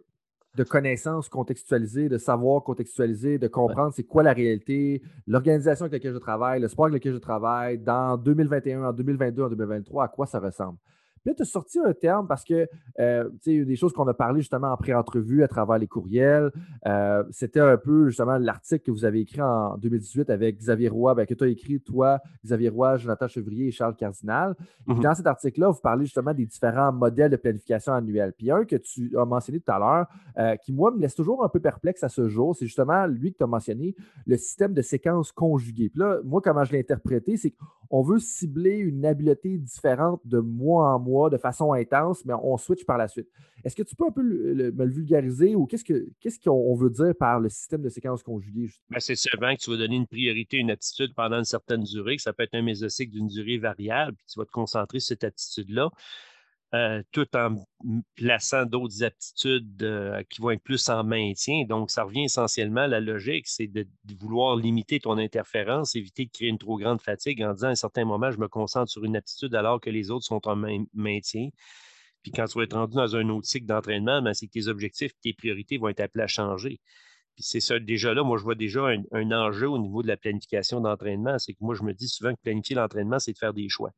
de connaissances contextualisées, de savoir contextualiser, de comprendre c'est quoi la réalité, l'organisation avec laquelle je travaille, le sport avec lequel je travaille, dans 2021, en 2022, en 2023, à quoi ça ressemble. Puis là, tu as sorti un terme parce que, euh, tu sais, des choses qu'on a parlé justement en pré-entrevue à travers les courriels, euh, c'était un peu justement l'article que vous avez écrit en 2018 avec Xavier Roy, ben, que tu as écrit, toi, Xavier Roy, Jonathan Chevrier et Charles Cardinal. Et mhm. dans cet article-là, vous parlez justement des différents modèles de planification annuelle. Puis un que tu as mentionné tout à l'heure, euh, qui, moi, me laisse toujours un peu perplexe à ce jour, c'est justement lui que tu as mentionné, le système de séquence conjuguée. Puis là, moi, comment je l'ai interprété, c'est qu'on veut cibler une habileté différente de mois en mois de façon intense, mais on switch par la suite. Est-ce que tu peux un peu me le vulgariser ou qu'est-ce qu'on veut dire par le système de séquence conjuguée? Ben, c'est souvent que tu vas donner une priorité une aptitude pendant une certaine durée, que ça peut être un mésocycle d'une durée variable, puis tu vas te concentrer sur cette aptitude-là. Euh, tout en plaçant d'autres aptitudes euh, qui vont être plus en maintien. Donc, ça revient essentiellement à la logique, c'est de, vouloir limiter ton interférence, éviter de créer une trop grande fatigue en disant à un certain moment, je me concentre sur une aptitude alors que les autres sont en maintien. Puis quand tu vas être rendu dans un autre cycle d'entraînement, ben, c'est que tes objectifs, tes priorités vont être appelés à changer. Puis c'est ça, déjà là, moi, je vois déjà un, un enjeu au niveau de la planification d'entraînement. C'est que moi, je me dis souvent que planifier l'entraînement, c'est de faire des choix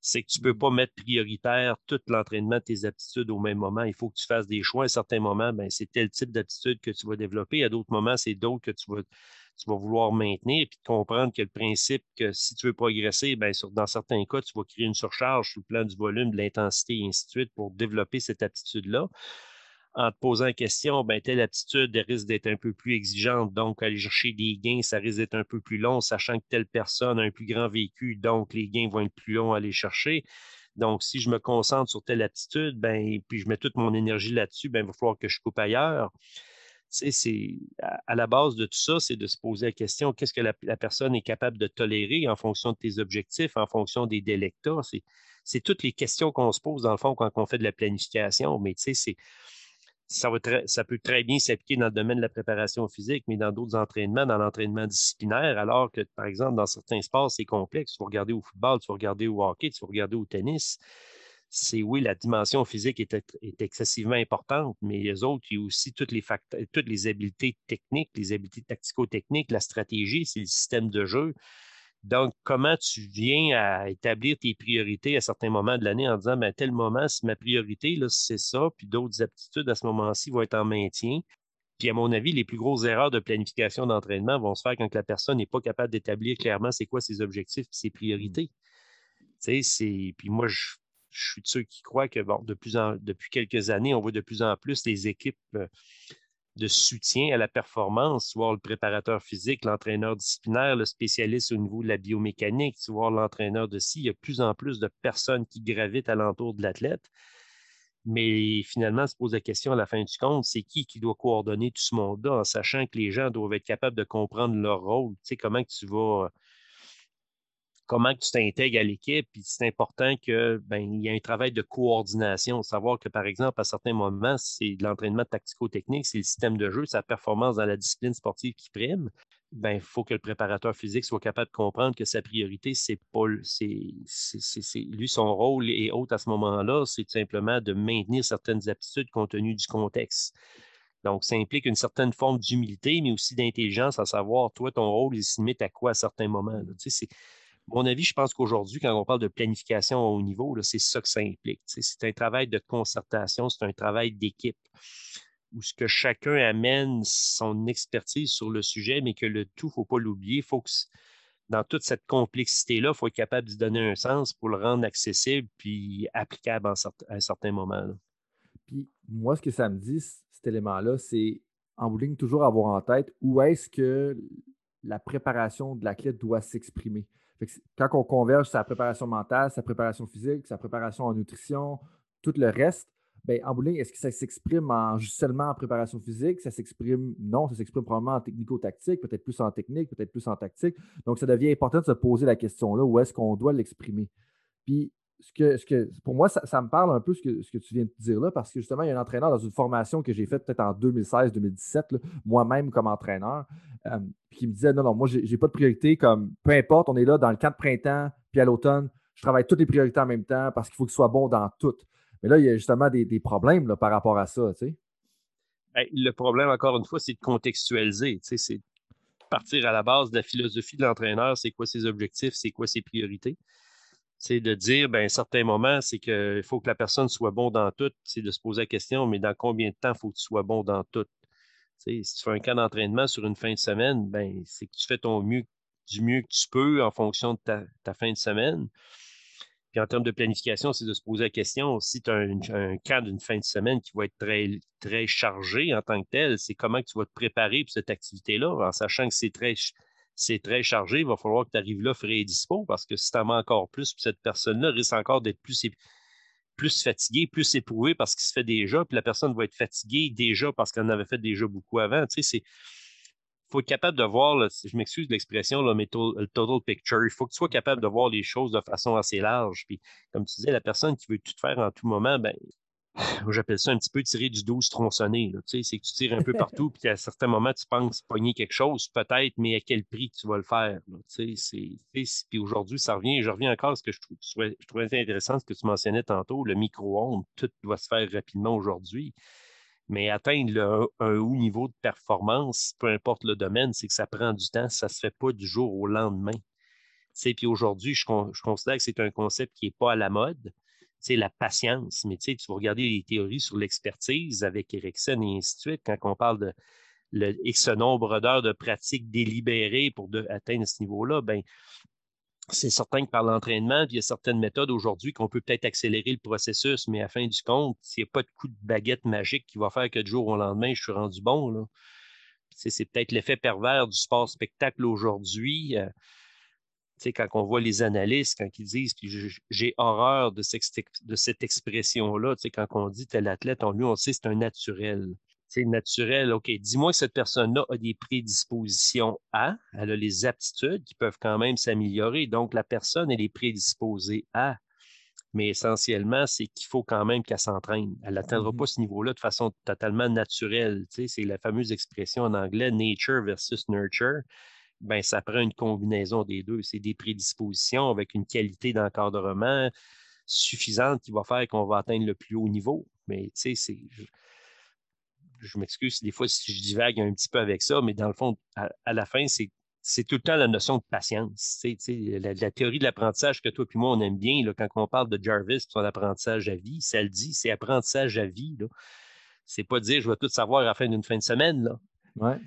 c'est que tu ne peux pas mettre prioritaire tout l'entraînement de tes aptitudes au même moment. Il faut que tu fasses des choix. À un certain moment, ben, c'est tel type d'aptitude que tu vas développer. À d'autres moments, c'est d'autres que tu vas, tu vas vouloir maintenir. Puis comprendre que le principe que si tu veux progresser, ben, dans certains cas, tu vas créer une surcharge sur le plan du volume, de l'intensité et ainsi de suite pour développer cette aptitude-là en te posant la question, ben, telle aptitude risque d'être un peu plus exigeante, donc aller chercher des gains, ça risque d'être un peu plus long, sachant que telle personne a un plus grand vécu, donc les gains vont être plus longs à aller chercher. Donc, si je me concentre sur telle aptitude, ben, puis je mets toute mon énergie là-dessus, ben, il va falloir que je coupe ailleurs. c'est à, la base de tout ça, c'est de se poser la question qu'est-ce que la, personne est capable de tolérer en fonction de tes objectifs, en fonction des délectats? C'est toutes les questions qu'on se pose, dans le fond, quand on fait de la planification. Mais tu sais, c'est ça, peut très bien s'appliquer dans le domaine de la préparation physique, mais dans d'autres entraînements, dans l'entraînement disciplinaire, alors que, par exemple, dans certains sports, c'est complexe. Tu vas regarder au football, tu vas regarder au hockey, tu vas regarder au tennis. C'est oui, la dimension physique est, excessivement importante, mais les autres, il y a aussi toutes les, toutes les habiletés techniques, les habiletés tactico-techniques, la stratégie, c'est le système de jeu. Donc, comment tu viens à établir tes priorités à certains moments de l'année en disant, ben, à tel moment, si ma priorité, c'est ça, puis d'autres aptitudes à ce moment-ci vont être en maintien. Puis, à mon avis, les plus grosses erreurs de planification d'entraînement vont se faire quand la personne n'est pas capable d'établir clairement c'est quoi ses objectifs et ses priorités. Tu sais, Puis moi, je, suis de ceux qui croient que, bon, de plus en... depuis quelques années, on voit de plus en plus les équipes euh, de soutien à la performance, voir le préparateur physique, l'entraîneur disciplinaire, le spécialiste au niveau de la biomécanique, vois l'entraîneur de ci. Il y a de plus en plus de personnes qui gravitent alentour de l'athlète. Mais finalement, se pose la question à la fin du compte, c'est qui qui doit coordonner tout ce monde-là en sachant que les gens doivent être capables de comprendre leur rôle? Tu sais, comment que tu vas comment tu t'intègres à l'équipe. Puis c'est important qu'il ben, y ait un travail de coordination. Savoir que, par exemple, à certains moments, c'est l'entraînement tactico-technique, c'est le système de jeu, sa performance dans la discipline sportive qui prime. Ben, il faut que le préparateur physique soit capable de comprendre que sa priorité, c'est pas c'est, lui, son rôle est haute à ce moment-là, c'est tout simplement de maintenir certaines aptitudes compte tenu du contexte. Donc, ça implique une certaine forme d'humilité, mais aussi d'intelligence, à savoir, toi, ton rôle, il se limite à quoi à certains moments. Tu sais, mon avis, je pense qu'aujourd'hui, quand on parle de planification au niveau, c'est ça que ça implique. C'est un travail de concertation, c'est un travail d'équipe où ce que chacun amène son expertise sur le sujet, mais que le tout, il ne faut pas l'oublier. Faut que dans toute cette complexité-là, il faut être capable d'y donner un sens pour le rendre accessible puis applicable à un certain moment. Puis moi, ce que ça me dit, cet élément-là, c'est en bout toujours avoir en tête où est-ce que la préparation de l'athlète doit s'exprimer quand on converge sa préparation mentale, sa préparation physique, sa préparation en nutrition, tout le reste, ben, en bowling, est-ce que ça s'exprime en, seulement en préparation physique? Ça s'exprime, non, ça s'exprime probablement en technico-tactique, peut-être plus en technique, peut-être plus en tactique. Donc, ça devient important de se poser la question-là, où est-ce qu'on doit l'exprimer? Puis, ce que, ce que, pour moi, ça, me parle un peu ce que, ce que tu viens de dire là, parce que justement, il y a un entraîneur dans une formation que j'ai faite peut-être en 2016-2017, moi-même comme entraîneur, euh, qui me disait non, non, moi, je n'ai pas de priorité, comme peu importe, on est là dans le camp de printemps, puis à l'automne, je travaille toutes les priorités en même temps parce qu'il faut que ce soit bon dans toutes. Mais là, il y a justement des, problèmes par rapport à ça, tu sais. le problème, encore une fois, c'est de contextualiser. C'est partir à la base de la philosophie de l'entraîneur, c'est quoi ses objectifs, c'est quoi ses priorités. C'est de dire, ben, à un certain moment, c'est qu'il faut que la personne soit bon dans tout. C'est de se poser la question, mais dans combien de temps faut que tu sois bon dans tout? si tu fais un cas d'entraînement sur une fin de semaine, ben, c'est que tu fais ton mieux, du mieux que tu peux en fonction de ta fin de semaine. Puis en termes de planification, c'est de se poser la question, si tu as un, cas d'une fin de semaine qui va être très, très chargé en tant que tel, c'est comment tu vas te préparer pour cette activité-là, en sachant que c'est très, c'est très chargé, il va falloir que tu arrives là frais et dispo, parce que si tu en encore plus, cette personne-là risque encore d'être plus, plus fatiguée, plus éprouvée parce qu'il se fait déjà, puis la personne va être fatiguée déjà parce qu'elle en avait fait déjà beaucoup avant. Tu sais, c'est faut être capable de voir, je m'excuse de l'expression, le total picture. Il faut que tu sois capable de voir les choses de façon assez large. Puis, comme tu disais, la personne qui veut tout faire en tout moment, ben, j'appelle ça un petit peu tirer du 12 tronçonné. C'est que tu tires un peu partout, puis à certains moments, tu penses pogner quelque chose, peut-être, mais à quel prix tu vas le faire. Puis aujourd'hui, ça revient, je reviens encore à ce que je, trouvais, je trouvais intéressant, ce que tu mentionnais tantôt, le micro-ondes, tout doit se faire rapidement aujourd'hui. Mais atteindre un haut niveau de performance, peu importe le domaine, c'est que ça prend du temps, ça ne se fait pas du jour au lendemain. Puis aujourd'hui, je, considère que c'est un concept qui n'est pas à la mode. C'est la patience. Mais tu vas regarder les théories sur l'expertise avec Erickson et ainsi de suite, quand on parle de le X nombre d'heures de pratique délibérée pour atteindre ce niveau-là, ben, c'est certain que par l'entraînement, il y a certaines méthodes aujourd'hui qu'on peut peut-être accélérer le processus, mais à fin du compte, il n'y a pas de coup de baguette magique qui va faire que du jour au lendemain, je suis rendu bon. C'est peut-être l'effet pervers du sport-spectacle aujourd'hui. Euh, quand on voit les analystes, quand ils disent j'ai horreur de cette, de cette expression-là, quand on dit tel athlète, on lui, on sait c'est un naturel c'est naturel. OK, dis-moi que cette personne-là a des prédispositions à, elle a les aptitudes qui peuvent quand même s'améliorer. Donc, la personne, elle est prédisposée à. Mais essentiellement, c'est qu'il faut quand même qu'elle s'entraîne. Elle n'atteindra mm-hmm. pas ce niveau-là de façon totalement naturelle. c'est la fameuse expression en anglais nature versus nurture. Ben, ça prend une combinaison des deux. C'est des prédispositions avec une qualité d'encadrement suffisante qui va faire qu'on va atteindre le plus haut niveau. Mais tu sais, c'est je m'excuse des fois si je divague un petit peu avec ça, mais dans le fond, à, la fin, c'est tout le temps la notion de patience. La, la, théorie de l'apprentissage que toi et moi, on aime bien, là, quand on parle de Jarvis, son apprentissage à vie, ça le dit, c'est apprentissage à vie. C'est pas dire je vais tout savoir à la fin d'une fin de semaine. Là. Ouais.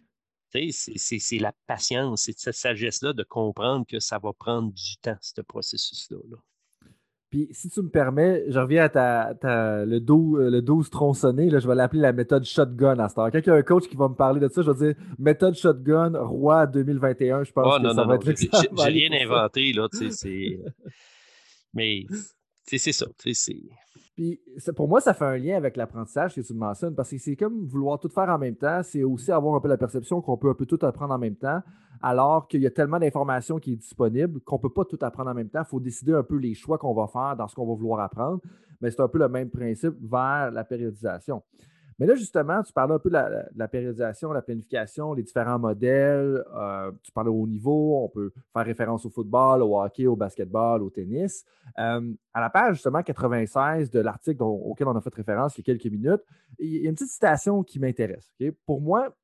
C'est la patience, c'est cette sagesse-là de comprendre que ça va prendre du temps, ce processus-là. là puis, si tu me permets, je reviens à ta, le, 12, euh, le 12 tronçonné. Là, je vais l'appeler la méthode shotgun à ce temps. Quand il y a un coach qui va me parler de ça, je vais dire méthode shotgun, roi 2021. Je pense oh, que ça va être J'ai rien inventé, là. Mais c'est ça. Puis pour moi, ça fait un lien avec l'apprentissage que tu me mentionnes, parce que c'est comme vouloir tout faire en même temps. C'est aussi avoir un peu la perception qu'on peut un peu tout apprendre en même temps alors qu'il y a tellement d'informations qui est disponible qu'on ne peut pas tout apprendre en même temps. Il faut décider un peu les choix qu'on va faire dans ce qu'on va vouloir apprendre. Mais c'est un peu le même principe vers la périodisation. Mais là, justement, tu parlais un peu de la, périodisation, la planification, les différents modèles. Euh, tu parlais au niveau, on peut faire référence au football, au hockey, au basketball, au tennis. Euh, à la page, justement, 96 de l'article auquel on a fait référence il y a quelques minutes, il y a une petite citation qui m'intéresse. Pour moi,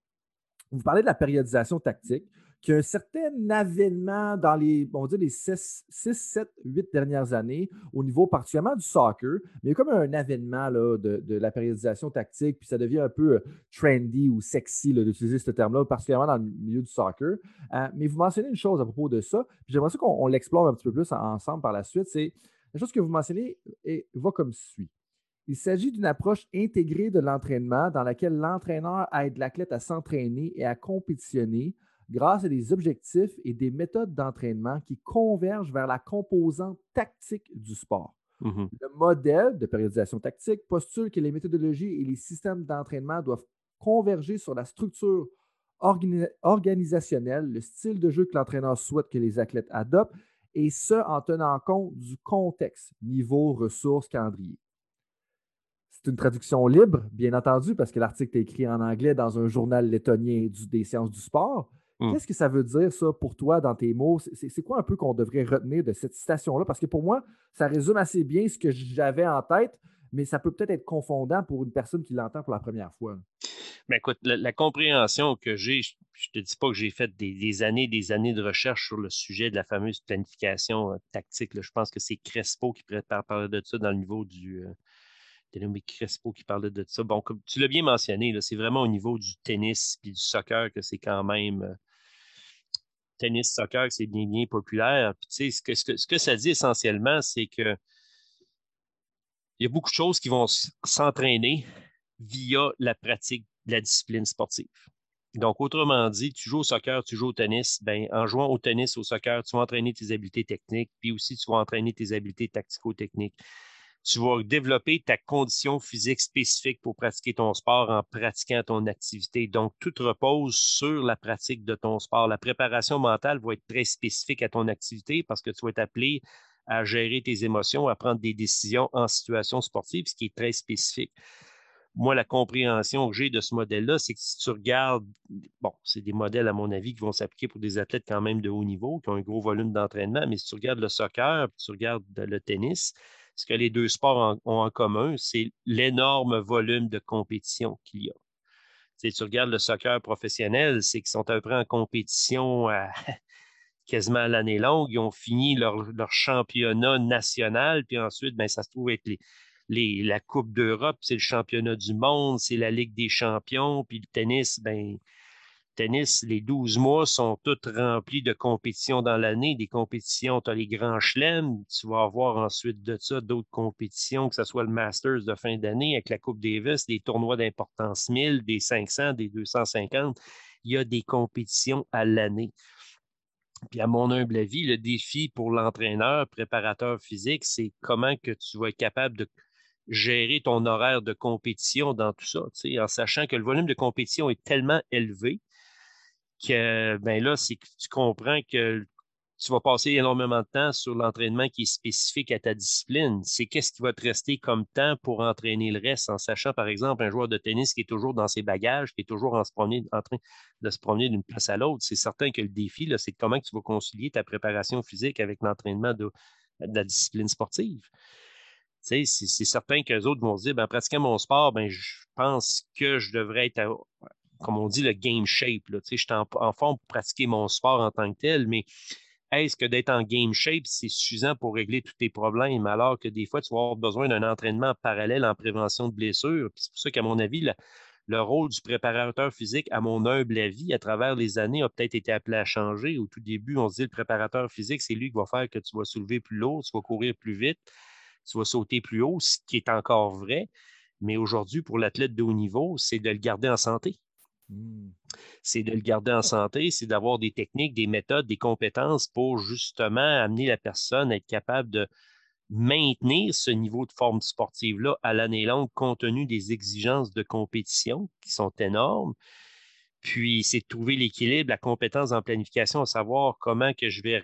vous parlez de la périodisation tactique qu'il certain avènement dans les, on les 6, 7, 8 dernières années, au niveau particulièrement du soccer, mais il y a comme un avènement de, la périodisation tactique, puis ça devient un peu euh, trendy ou sexy d'utiliser ce terme-là, particulièrement dans le milieu du soccer. Euh, mais vous mentionnez une chose à propos de ça, puis j'aimerais qu'on l'explore un petit peu plus ensemble par la suite, c'est la chose que vous mentionnez et va comme suit. Il s'agit d'une approche intégrée de l'entraînement dans laquelle l'entraîneur aide l'athlète à s'entraîner et à compétitionner grâce à des objectifs et des méthodes d'entraînement qui convergent vers la composante tactique du sport. Mm-hmm. Le modèle de périodisation tactique postule que les méthodologies et les systèmes d'entraînement doivent converger sur la structure organisationnelle, le style de jeu que l'entraîneur souhaite que les athlètes adoptent, et ce en tenant compte du contexte, niveau, ressources, calendrier. C'est une traduction libre, bien entendu, parce que l'article est écrit en anglais dans un journal lettonien des sciences du sport, Mmh. Qu'est-ce que ça veut dire, ça, pour toi, dans tes mots? C'est quoi un peu qu'on devrait retenir de cette citation-là? Parce que pour moi, ça résume assez bien ce que j'avais en tête, mais ça peut peut-être être confondant pour une personne qui l'entend pour la première fois. Mais écoute, la, compréhension que j'ai, je ne te dis pas que j'ai fait des, années des années de recherche sur le sujet de la fameuse planification euh, tactique. Je pense que c'est Crespo qui préfère parler de ça dans le niveau du. Euh, Crespo qui parlait de ça. Bon, comme tu l'as bien mentionné, c'est vraiment au niveau du tennis et du soccer que c'est quand même. Euh, tennis, soccer, c'est bien, bien populaire. Puis, ce, que, ce, que, ça dit essentiellement, c'est que il y a beaucoup de choses qui vont s'entraîner via la pratique de la discipline sportive. Donc, autrement dit, tu joues au soccer, tu joues au tennis, ben, en jouant au tennis, au soccer, tu vas entraîner tes habiletés techniques, puis aussi tu vas entraîner tes habiletés tactico-techniques. Tu vas développer ta condition physique spécifique pour pratiquer ton sport en pratiquant ton activité. Donc, tout repose sur la pratique de ton sport. La préparation mentale va être très spécifique à ton activité parce que tu vas être appelé à gérer tes émotions, à prendre des décisions en situation sportive, ce qui est très spécifique moi, la compréhension que j'ai de ce modèle-là, c'est que si tu regardes, bon, c'est des modèles, à mon avis, qui vont s'appliquer pour des athlètes quand même de haut niveau, qui ont un gros volume d'entraînement, mais si tu regardes le soccer, tu regardes le tennis, ce que les deux sports ont en commun, c'est l'énorme volume de compétition qu'il y a. Si tu regardes le soccer professionnel, c'est qu'ils sont à peu près en compétition quasiment à l'année longue. Ils ont fini leur, championnat national, puis ensuite, ben, ça se trouve être la Coupe d'Europe, c'est le championnat du monde, c'est la Ligue des champions, puis le tennis, ben, tennis, les 12 mois sont tous remplis de compétitions dans l'année. Des compétitions, tu as les grands chelems, tu vas avoir ensuite de ça d'autres compétitions, que ce soit le Masters de fin d'année avec la Coupe Davis, des tournois d'importance 1000, des 500, des 250. Il y a des compétitions à l'année. Puis à mon humble avis, le défi pour l'entraîneur, préparateur physique, c'est comment que tu vas être capable de gérer ton horaire de compétition dans tout ça, en sachant que le volume de compétition est tellement élevé que ben là, c'est que tu comprends que tu vas passer énormément de temps sur l'entraînement qui est spécifique à ta discipline. C'est qu'est-ce qui va te rester comme temps pour entraîner le reste, en sachant, par exemple, un joueur de tennis qui est toujours dans ses bagages, qui est toujours en, en train de se promener d'une place à l'autre. C'est certain que le défi, c'est comment tu vas concilier ta préparation physique avec l'entraînement de la discipline sportive c'est certain qu'eux autres vont se dire, ben, pratiquant mon sport, ben, je pense que je devrais être, comme on dit, le game shape. je suis en, forme pour pratiquer mon sport en tant que tel, mais est-ce que d'être en game shape, c'est suffisant pour régler tous tes problèmes, alors que des fois, tu vas avoir besoin d'un entraînement parallèle en prévention de blessures. C'est pour ça qu'à mon avis, le rôle du préparateur physique, à mon humble avis, à travers les années, a peut-être été appelé à changer. Au tout début, on se dit le préparateur physique, c'est lui qui va faire que tu vas soulever plus lourd, tu vas courir plus vite tu vas sauter plus haut, ce qui est encore vrai. Mais aujourd'hui, pour l'athlète de haut niveau, c'est de le garder en santé. Mmh. C'est de le garder en santé, c'est d'avoir des techniques, des méthodes, des compétences pour justement amener la personne à être capable de maintenir ce niveau de forme sportive-là à l'année longue compte tenu des exigences de compétition qui sont énormes, puis, c'est trouver l'équilibre, la compétence en planification, savoir comment que je vais,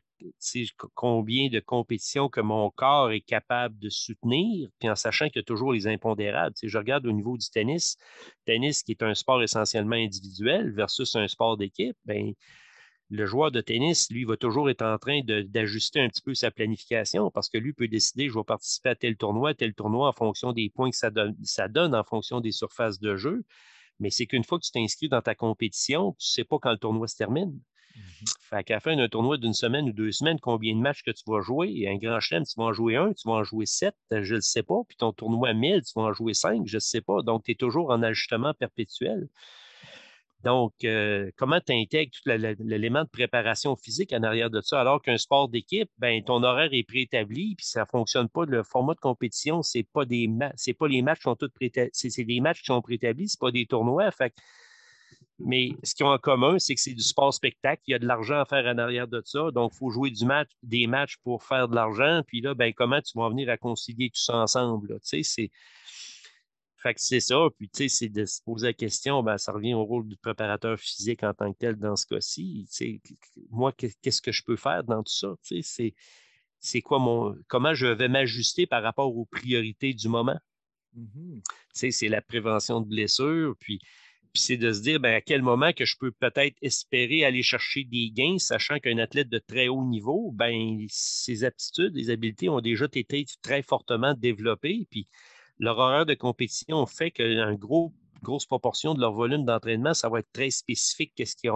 combien de compétitions que mon corps est capable de soutenir, puis en sachant qu'il y a toujours les impondérables. je regarde au niveau du tennis, tennis qui est un sport essentiellement individuel versus un sport d'équipe, ben, le joueur de tennis, lui, va toujours être en train d'ajuster un petit peu sa planification parce que lui peut décider, je vais participer à tel tournoi, tel tournoi en fonction des points que ça donne, ça donne en fonction des surfaces de jeu. Mais c'est qu'une fois que tu t'inscris dans ta compétition, tu ne sais pas quand le tournoi se termine. Mmh fait qu'à la fin d'un tournoi d'une semaine ou deux semaines, combien de matchs que tu vas jouer? Un grand chelem, tu vas en jouer un, tu vas en jouer sept, je ne le sais pas. Puis ton tournoi à 1000, tu vas en jouer cinq, je ne sais pas. Donc, tu es toujours en ajustement perpétuel. Donc, euh, comment tu intègres tout l'élément de préparation physique en arrière de ça, alors qu'un sport d'équipe, ben, ton horaire est préétabli, puis ça ne fonctionne pas. Le format de compétition, ce n'est pas, des pas les matchs qui sont tous préétablis, c'est des matchs qui sont préétablis, ce pas des tournois. Fait mais ce qu'ils ont en commun, c'est que c'est du sport spectacle. Il y a de l'argent à faire en arrière de ça. Donc, il faut jouer du match, des matchs pour faire de l'argent. Puis là, ben, comment tu vas venir à concilier tout ça ensemble? Tu sais, c'est fait que c'est ça. Puis, tu sais, c'est de se poser la question, ben, ça revient au rôle du préparateur physique en tant que tel dans ce cas-ci. Tu sais, moi, qu'est-ce que je peux faire dans tout ça? Tu sais, c'est quoi mon. Comment je vais m'ajuster par rapport aux priorités du moment? Mmh tu sais, c'est la prévention de blessures. Puis, puis c'est de se dire ben, à quel moment que je peux peut-être espérer aller chercher des gains, sachant qu'un athlète de très haut niveau, ben, ses aptitudes, ses habiletés ont déjà été très fortement développées. Puis leur horaire de compétition fait qu'un gros grosse proportion de leur volume d'entraînement, ça va être très spécifique, qu'est-ce qu'ils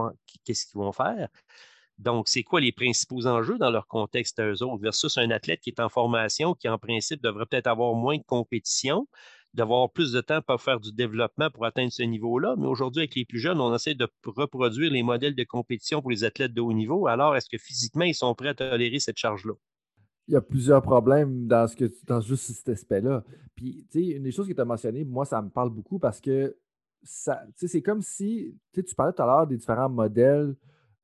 vont faire. Donc, c'est quoi les principaux enjeux dans leur contexte eux autres versus un athlète qui est en formation, qui en principe devrait peut-être avoir moins de compétition, d'avoir plus de temps pour faire du développement pour atteindre ce niveau-là. Mais aujourd'hui, avec les plus jeunes, on essaie de reproduire les modèles de compétition pour les athlètes de haut niveau. Alors, est-ce que physiquement, ils sont prêts à tolérer cette charge-là? Il y a plusieurs problèmes dans, ce que, dans juste cet aspect-là. Puis, tu sais, une des choses que tu as mentionnées, moi, ça me parle beaucoup parce que c'est comme si, tu parlais tout à l'heure des différents modèles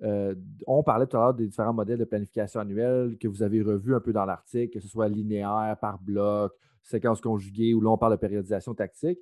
euh, on parlait tout à l'heure des différents modèles de planification annuelle que vous avez revus un peu dans l'article, que ce soit linéaire, par bloc, séquence conjuguée, ou là on parle de périodisation tactique.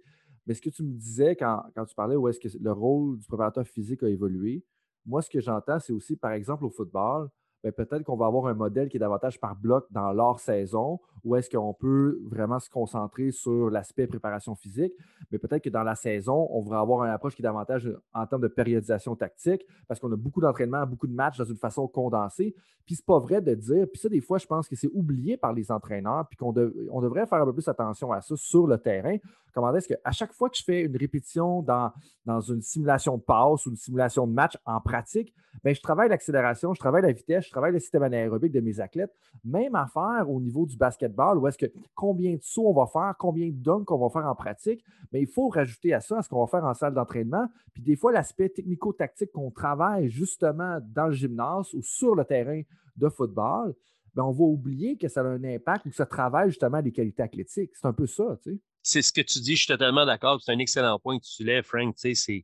Mais ce que tu me disais quand, quand tu parlais où est-ce que le rôle du préparateur physique a évolué, moi ce que j'entends, c'est aussi, par exemple, au football, peut-être qu'on va avoir un modèle qui est davantage par bloc dans leur saison, ou est-ce qu'on peut vraiment se concentrer sur l'aspect préparation physique, mais peut-être que dans la saison, on va avoir une approche qui est davantage en termes de périodisation tactique, parce qu'on a beaucoup d'entraînement, beaucoup de matchs dans une façon condensée. Puis c'est pas vrai de dire, puis ça, des fois, je pense que c'est oublié par les entraîneurs, puis qu'on on devrait faire un peu plus attention à ça sur le terrain. Comment est-ce qu'à chaque fois que je fais une répétition dans, dans une simulation de passe ou une simulation de match en pratique, bien, je travaille l'accélération, je travaille la vitesse, travaille le système anaérobique de mes athlètes. Même affaire au niveau du basketball, où est-ce que combien de sauts on va faire, combien de dunks on va faire en pratique, mais il faut rajouter à ça ce qu'on va faire en salle d'entraînement. Puis des fois, l'aspect technico-tactique qu'on travaille justement dans le gymnase ou sur le terrain de football, bien, on va oublier que ça a un impact ou que ça travaille justement des qualités athlétiques. C'est un peu ça, tu sais. C'est ce que tu dis, je suis totalement d'accord. C'est un excellent point que tu soulèves, Frank. Tu sais,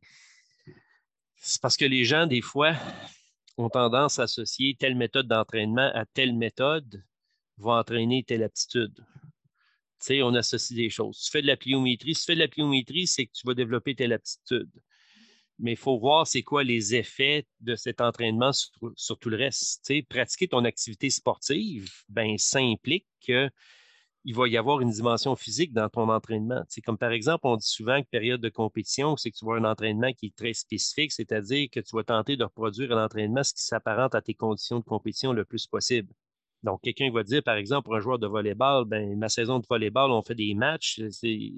c'est parce que les gens, des fois, ont tendance à associer telle méthode d'entraînement à telle méthode va entraîner telle aptitude. Tu sais, on associe des choses. Tu fais de la pliométrie. Si tu fais de la pliométrie, c'est que tu vas développer telle aptitude. Mais il faut voir c'est quoi les effets de cet entraînement sur, tout le reste. Tu sais, pratiquer ton activité sportive, ben, ça implique que il va y avoir une dimension physique dans ton entraînement. C'est comme par exemple, on dit souvent que période de compétition, c'est que tu vois un entraînement qui est très spécifique, c'est-à-dire que tu vas tenter de reproduire un entraînement ce qui s'apparente à tes conditions de compétition le plus possible. Donc, quelqu'un va dire, par exemple, pour un joueur de volleyball, ben, ma saison de volleyball, on fait des matchs, il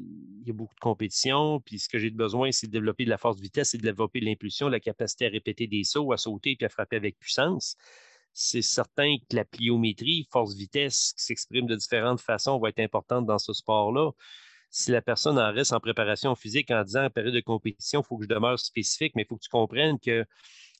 y a beaucoup de compétition, puis ce que j'ai besoin, c'est de développer de la force de vitesse, c'est de développer l'impulsion, la capacité à répéter des sauts, à sauter puis à frapper avec puissance c'est certain que la pliométrie, force-vitesse, qui s'exprime de différentes façons, va être importante dans ce sport-là. Si la personne en reste en préparation physique en disant en période de compétition, il faut que je demeure spécifique, mais il faut que tu comprennes que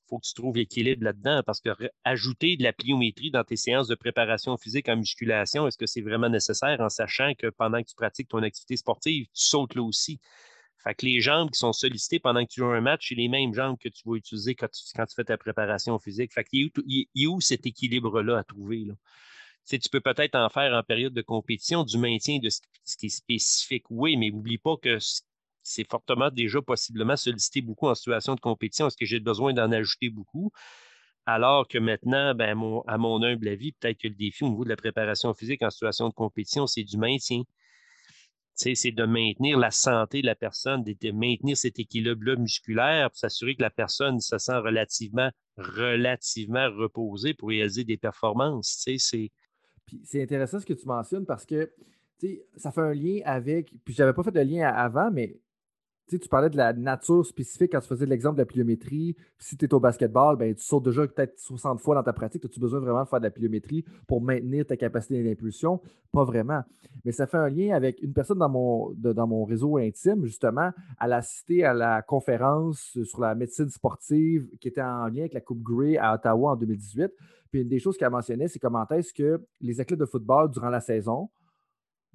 faut que tu trouves l'équilibre là-dedans parce que ajouter de la pliométrie dans tes séances de préparation physique en musculation, est-ce que c'est vraiment nécessaire en sachant que pendant que tu pratiques ton activité sportive, tu sautes là aussi? Fait que les jambes qui sont sollicitées pendant que tu joues un match, c'est les mêmes jambes que tu vas utiliser quand tu, fais ta préparation physique. Fait qu'il y, a où cet équilibre-là à trouver? Là? Tu, tu peux peut-être en faire en période de compétition du maintien de ce, qui est spécifique, oui, mais n'oublie pas que c'est fortement déjà possiblement sollicité beaucoup en situation de compétition. Est-ce que j'ai besoin d'en ajouter beaucoup? Alors que maintenant, ben, à mon humble avis, peut-être que le défi au niveau de la préparation physique en situation de compétition, c'est du maintien c'est de maintenir la santé de la personne, de, maintenir cet équilibre-là musculaire pour s'assurer que la personne se sent relativement, relativement reposée pour réaliser des performances. C'est c'est intéressant ce que tu mentionnes parce que ça fait un lien avec. Puis j'avais pas fait de lien avant, mais tu parlais de la nature spécifique quand tu faisais l'exemple de la pliométrie. si tu es au basketball, ben, tu sautes déjà peut-être 60 fois dans ta pratique. As-tu besoin vraiment de faire de la pliométrie pour maintenir ta capacité d'impulsion? Pas vraiment. Mais ça fait un lien avec une personne dans mon, dans mon réseau intime, justement. Elle a assisté à la conférence sur la médecine sportive qui était en lien avec la Coupe Grey à Ottawa en 2018. Puis une des choses qu'elle mentionnait, c'est comment est-ce que les athlètes de football, durant la saison,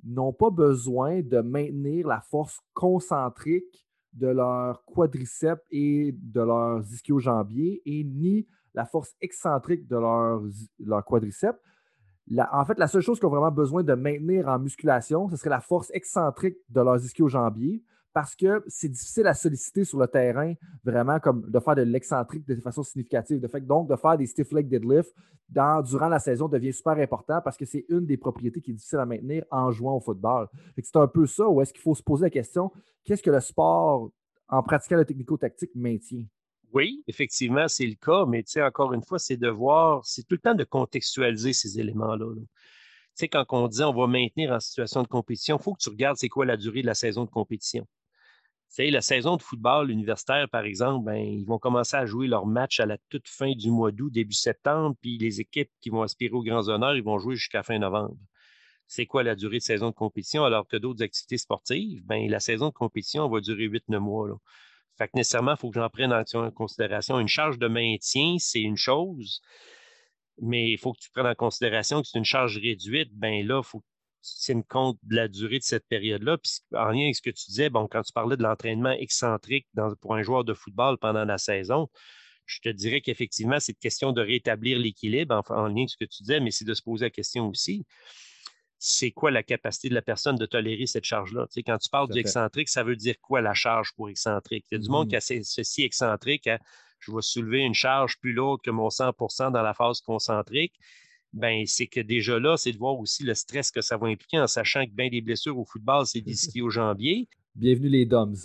n'ont pas besoin de maintenir la force concentrique de leur quadriceps et de leurs ischio-jambiers et ni la force excentrique de leur, leur quadriceps. en fait, la seule chose qu'ils ont vraiment besoin de maintenir en musculation, ce serait la force excentrique de leurs ischio-jambiers parce que c'est difficile à solliciter sur le terrain, vraiment comme de faire de l'excentrique de façon significative. De donc, de faire des stiff leg deadlift dans, durant la saison devient super important parce que c'est une des propriétés qui est difficile à maintenir en jouant au football. C'est un peu ça où est-ce qu'il faut se poser la question qu'est-ce que le sport, en pratiquant le technico-tactique, maintient? Oui, effectivement, c'est le cas, mais encore une fois, c'est de voir, c'est tout le temps de contextualiser ces éléments-là. Tu sais, quand on dit on va maintenir en situation de compétition, il faut que tu regardes c'est quoi la durée de la saison de compétition la saison de football universitaire, par exemple, ben, ils vont commencer à jouer leur match à la toute fin du mois d'août, début septembre, puis les équipes qui vont aspirer aux grands honneurs, ils vont jouer jusqu'à fin novembre. C'est quoi la durée de saison de compétition? Alors que d'autres activités sportives, ben, la saison de compétition va durer 8-9 mois. Là. Fait que nécessairement, il faut que j'en prenne en considération. Une charge de maintien, c'est une chose, mais il faut que tu prennes en considération que c'est une charge réduite. Ben là, il faut que tu tiennes compte de la durée de cette période-là. Puis en lien avec ce que tu disais, bon, quand tu parlais de l'entraînement excentrique pour un joueur de football pendant la saison, je te dirais qu'effectivement, c'est une question de rétablir l'équilibre en, en, lien avec ce que tu disais, mais c'est de se poser la question aussi c'est quoi la capacité de la personne de tolérer cette charge-là? Tu sais, quand tu parles du excentrique, ça veut dire quoi la charge pour excentrique? Il y a du monde qui a mmh. ceci excentrique, hein, je vais soulever une charge plus lourde que mon 100% dans la phase concentrique. Ben, c'est que déjà là, c'est de voir aussi le stress que ça va impliquer en sachant que bien des blessures au football, c'est des au jambier. Bienvenue les DOMS.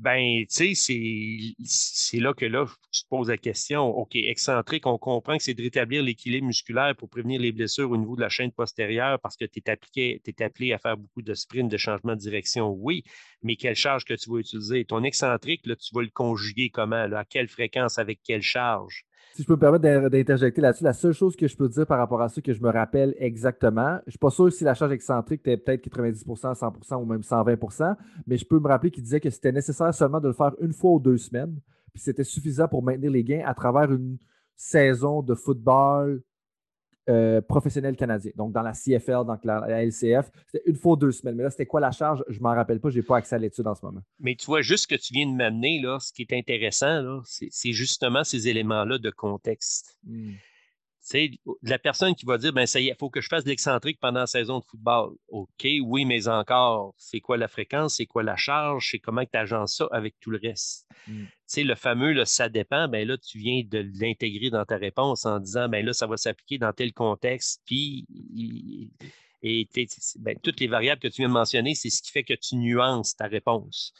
Ben, tu sais, c'est là que là, tu te poses la question. OK, excentrique, on comprend que c'est de rétablir l'équilibre musculaire pour prévenir les blessures au niveau de la chaîne postérieure parce que tu es, es, appelé à faire beaucoup de sprints, de changement de direction, oui, mais quelle charge que tu vas utiliser? Ton excentrique, là, tu vas le conjuguer comment? à quelle fréquence, avec quelle charge? Si je peux me permettre d'interjecter là-dessus, la seule chose que je peux dire par rapport à ça que je me rappelle exactement, je ne suis pas sûr si la charge excentrique était peut-être 90% 100% ou même 120% mais je peux me rappeler qu'il disait que c'était nécessaire seulement de le faire une fois ou deux semaines, puis c'était suffisant pour maintenir les gains à travers une saison de football euh, professionnel canadien. Donc, dans la CFL, dans la, LCF, c'était une fois deux semaines. Mais là, c'était quoi la charge? Je ne m'en rappelle pas. Je n'ai pas accès à l'étude en ce moment. Mais tu vois, juste ce que tu viens de m'amener, là, ce qui est intéressant, c'est justement ces éléments-là de contexte. Hmm sais, la personne qui va dire, ben ça y est, il faut que je fasse de l'excentrique pendant la saison de football. OK, oui, mais encore, c'est quoi la fréquence, c'est quoi la charge, c'est comment tu agences ça avec tout le reste? Mm. Tu sais, le fameux, ça dépend, ben là, tu viens de l'intégrer dans ta réponse en disant, ben là, ça va s'appliquer dans tel contexte, puis et ben, toutes les variables que tu viens de mentionner, c'est ce qui fait que tu nuances ta réponse.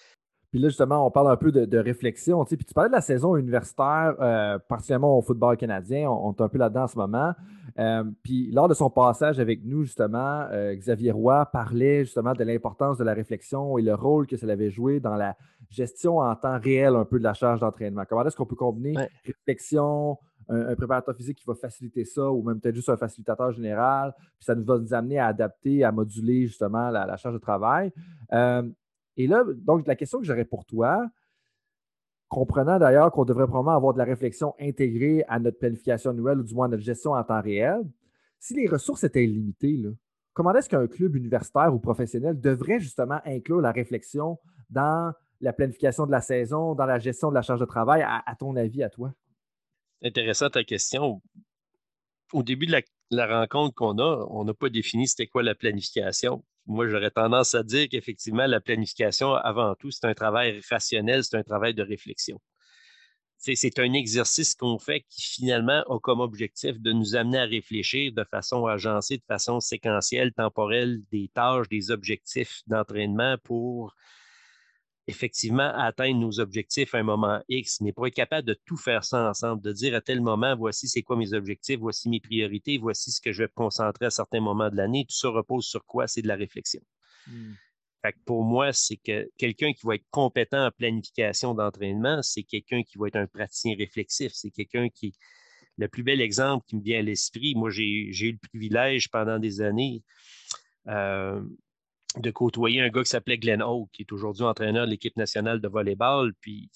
Puis là, justement, on parle un peu de, réflexion. Puis tu parlais de la saison universitaire, euh, particulièrement au football canadien. On, est un peu là-dedans en ce moment. Euh, puis lors de son passage avec nous, justement, euh, Xavier Roy parlait justement de l'importance de la réflexion et le rôle que ça avait joué dans la gestion en temps réel un peu de la charge d'entraînement. Comment est-ce qu'on peut combiner réflexion, un, préparateur physique qui va faciliter ça, ou même peut-être juste un facilitateur général, puis ça nous va nous amener à adapter, à moduler justement la, la charge de travail. Et là, donc, la question que j'aurais pour toi, comprenant d'ailleurs qu'on devrait probablement avoir de la réflexion intégrée à notre planification annuelle ou du moins à notre gestion en temps réel, si les ressources étaient limitées, comment est-ce qu'un club universitaire ou professionnel devrait justement inclure la réflexion dans la planification de la saison, dans la gestion de la charge de travail, à, ton avis, à toi? Intéressante ta question. Au début de la rencontre qu'on a, on n'a pas défini c'était quoi la planification moi, j'aurais tendance à dire qu'effectivement, la planification, avant tout, c'est un travail rationnel, c'est un travail de réflexion. C'est un exercice qu'on fait qui finalement a comme objectif de nous amener à réfléchir de façon agencée, de façon séquentielle, temporelle, des tâches, des objectifs d'entraînement pour effectivement atteindre nos objectifs à un moment X, mais pour être capable de tout faire ça ensemble, de dire à tel moment, voici c'est quoi mes objectifs, voici mes priorités, voici ce que je vais me concentrer à certains moments de l'année, tout ça repose sur quoi? C'est de la réflexion. Hmm. pour moi, c'est que quelqu'un qui va être compétent en planification d'entraînement, c'est quelqu'un qui va être un praticien réflexif, c'est quelqu'un qui, le plus bel exemple qui me vient à l'esprit, moi j'ai eu le privilège pendant des années euh, de côtoyer un gars qui s'appelait Glenn Hawke, qui est aujourd'hui entraîneur de l'équipe nationale de volleyball. Puis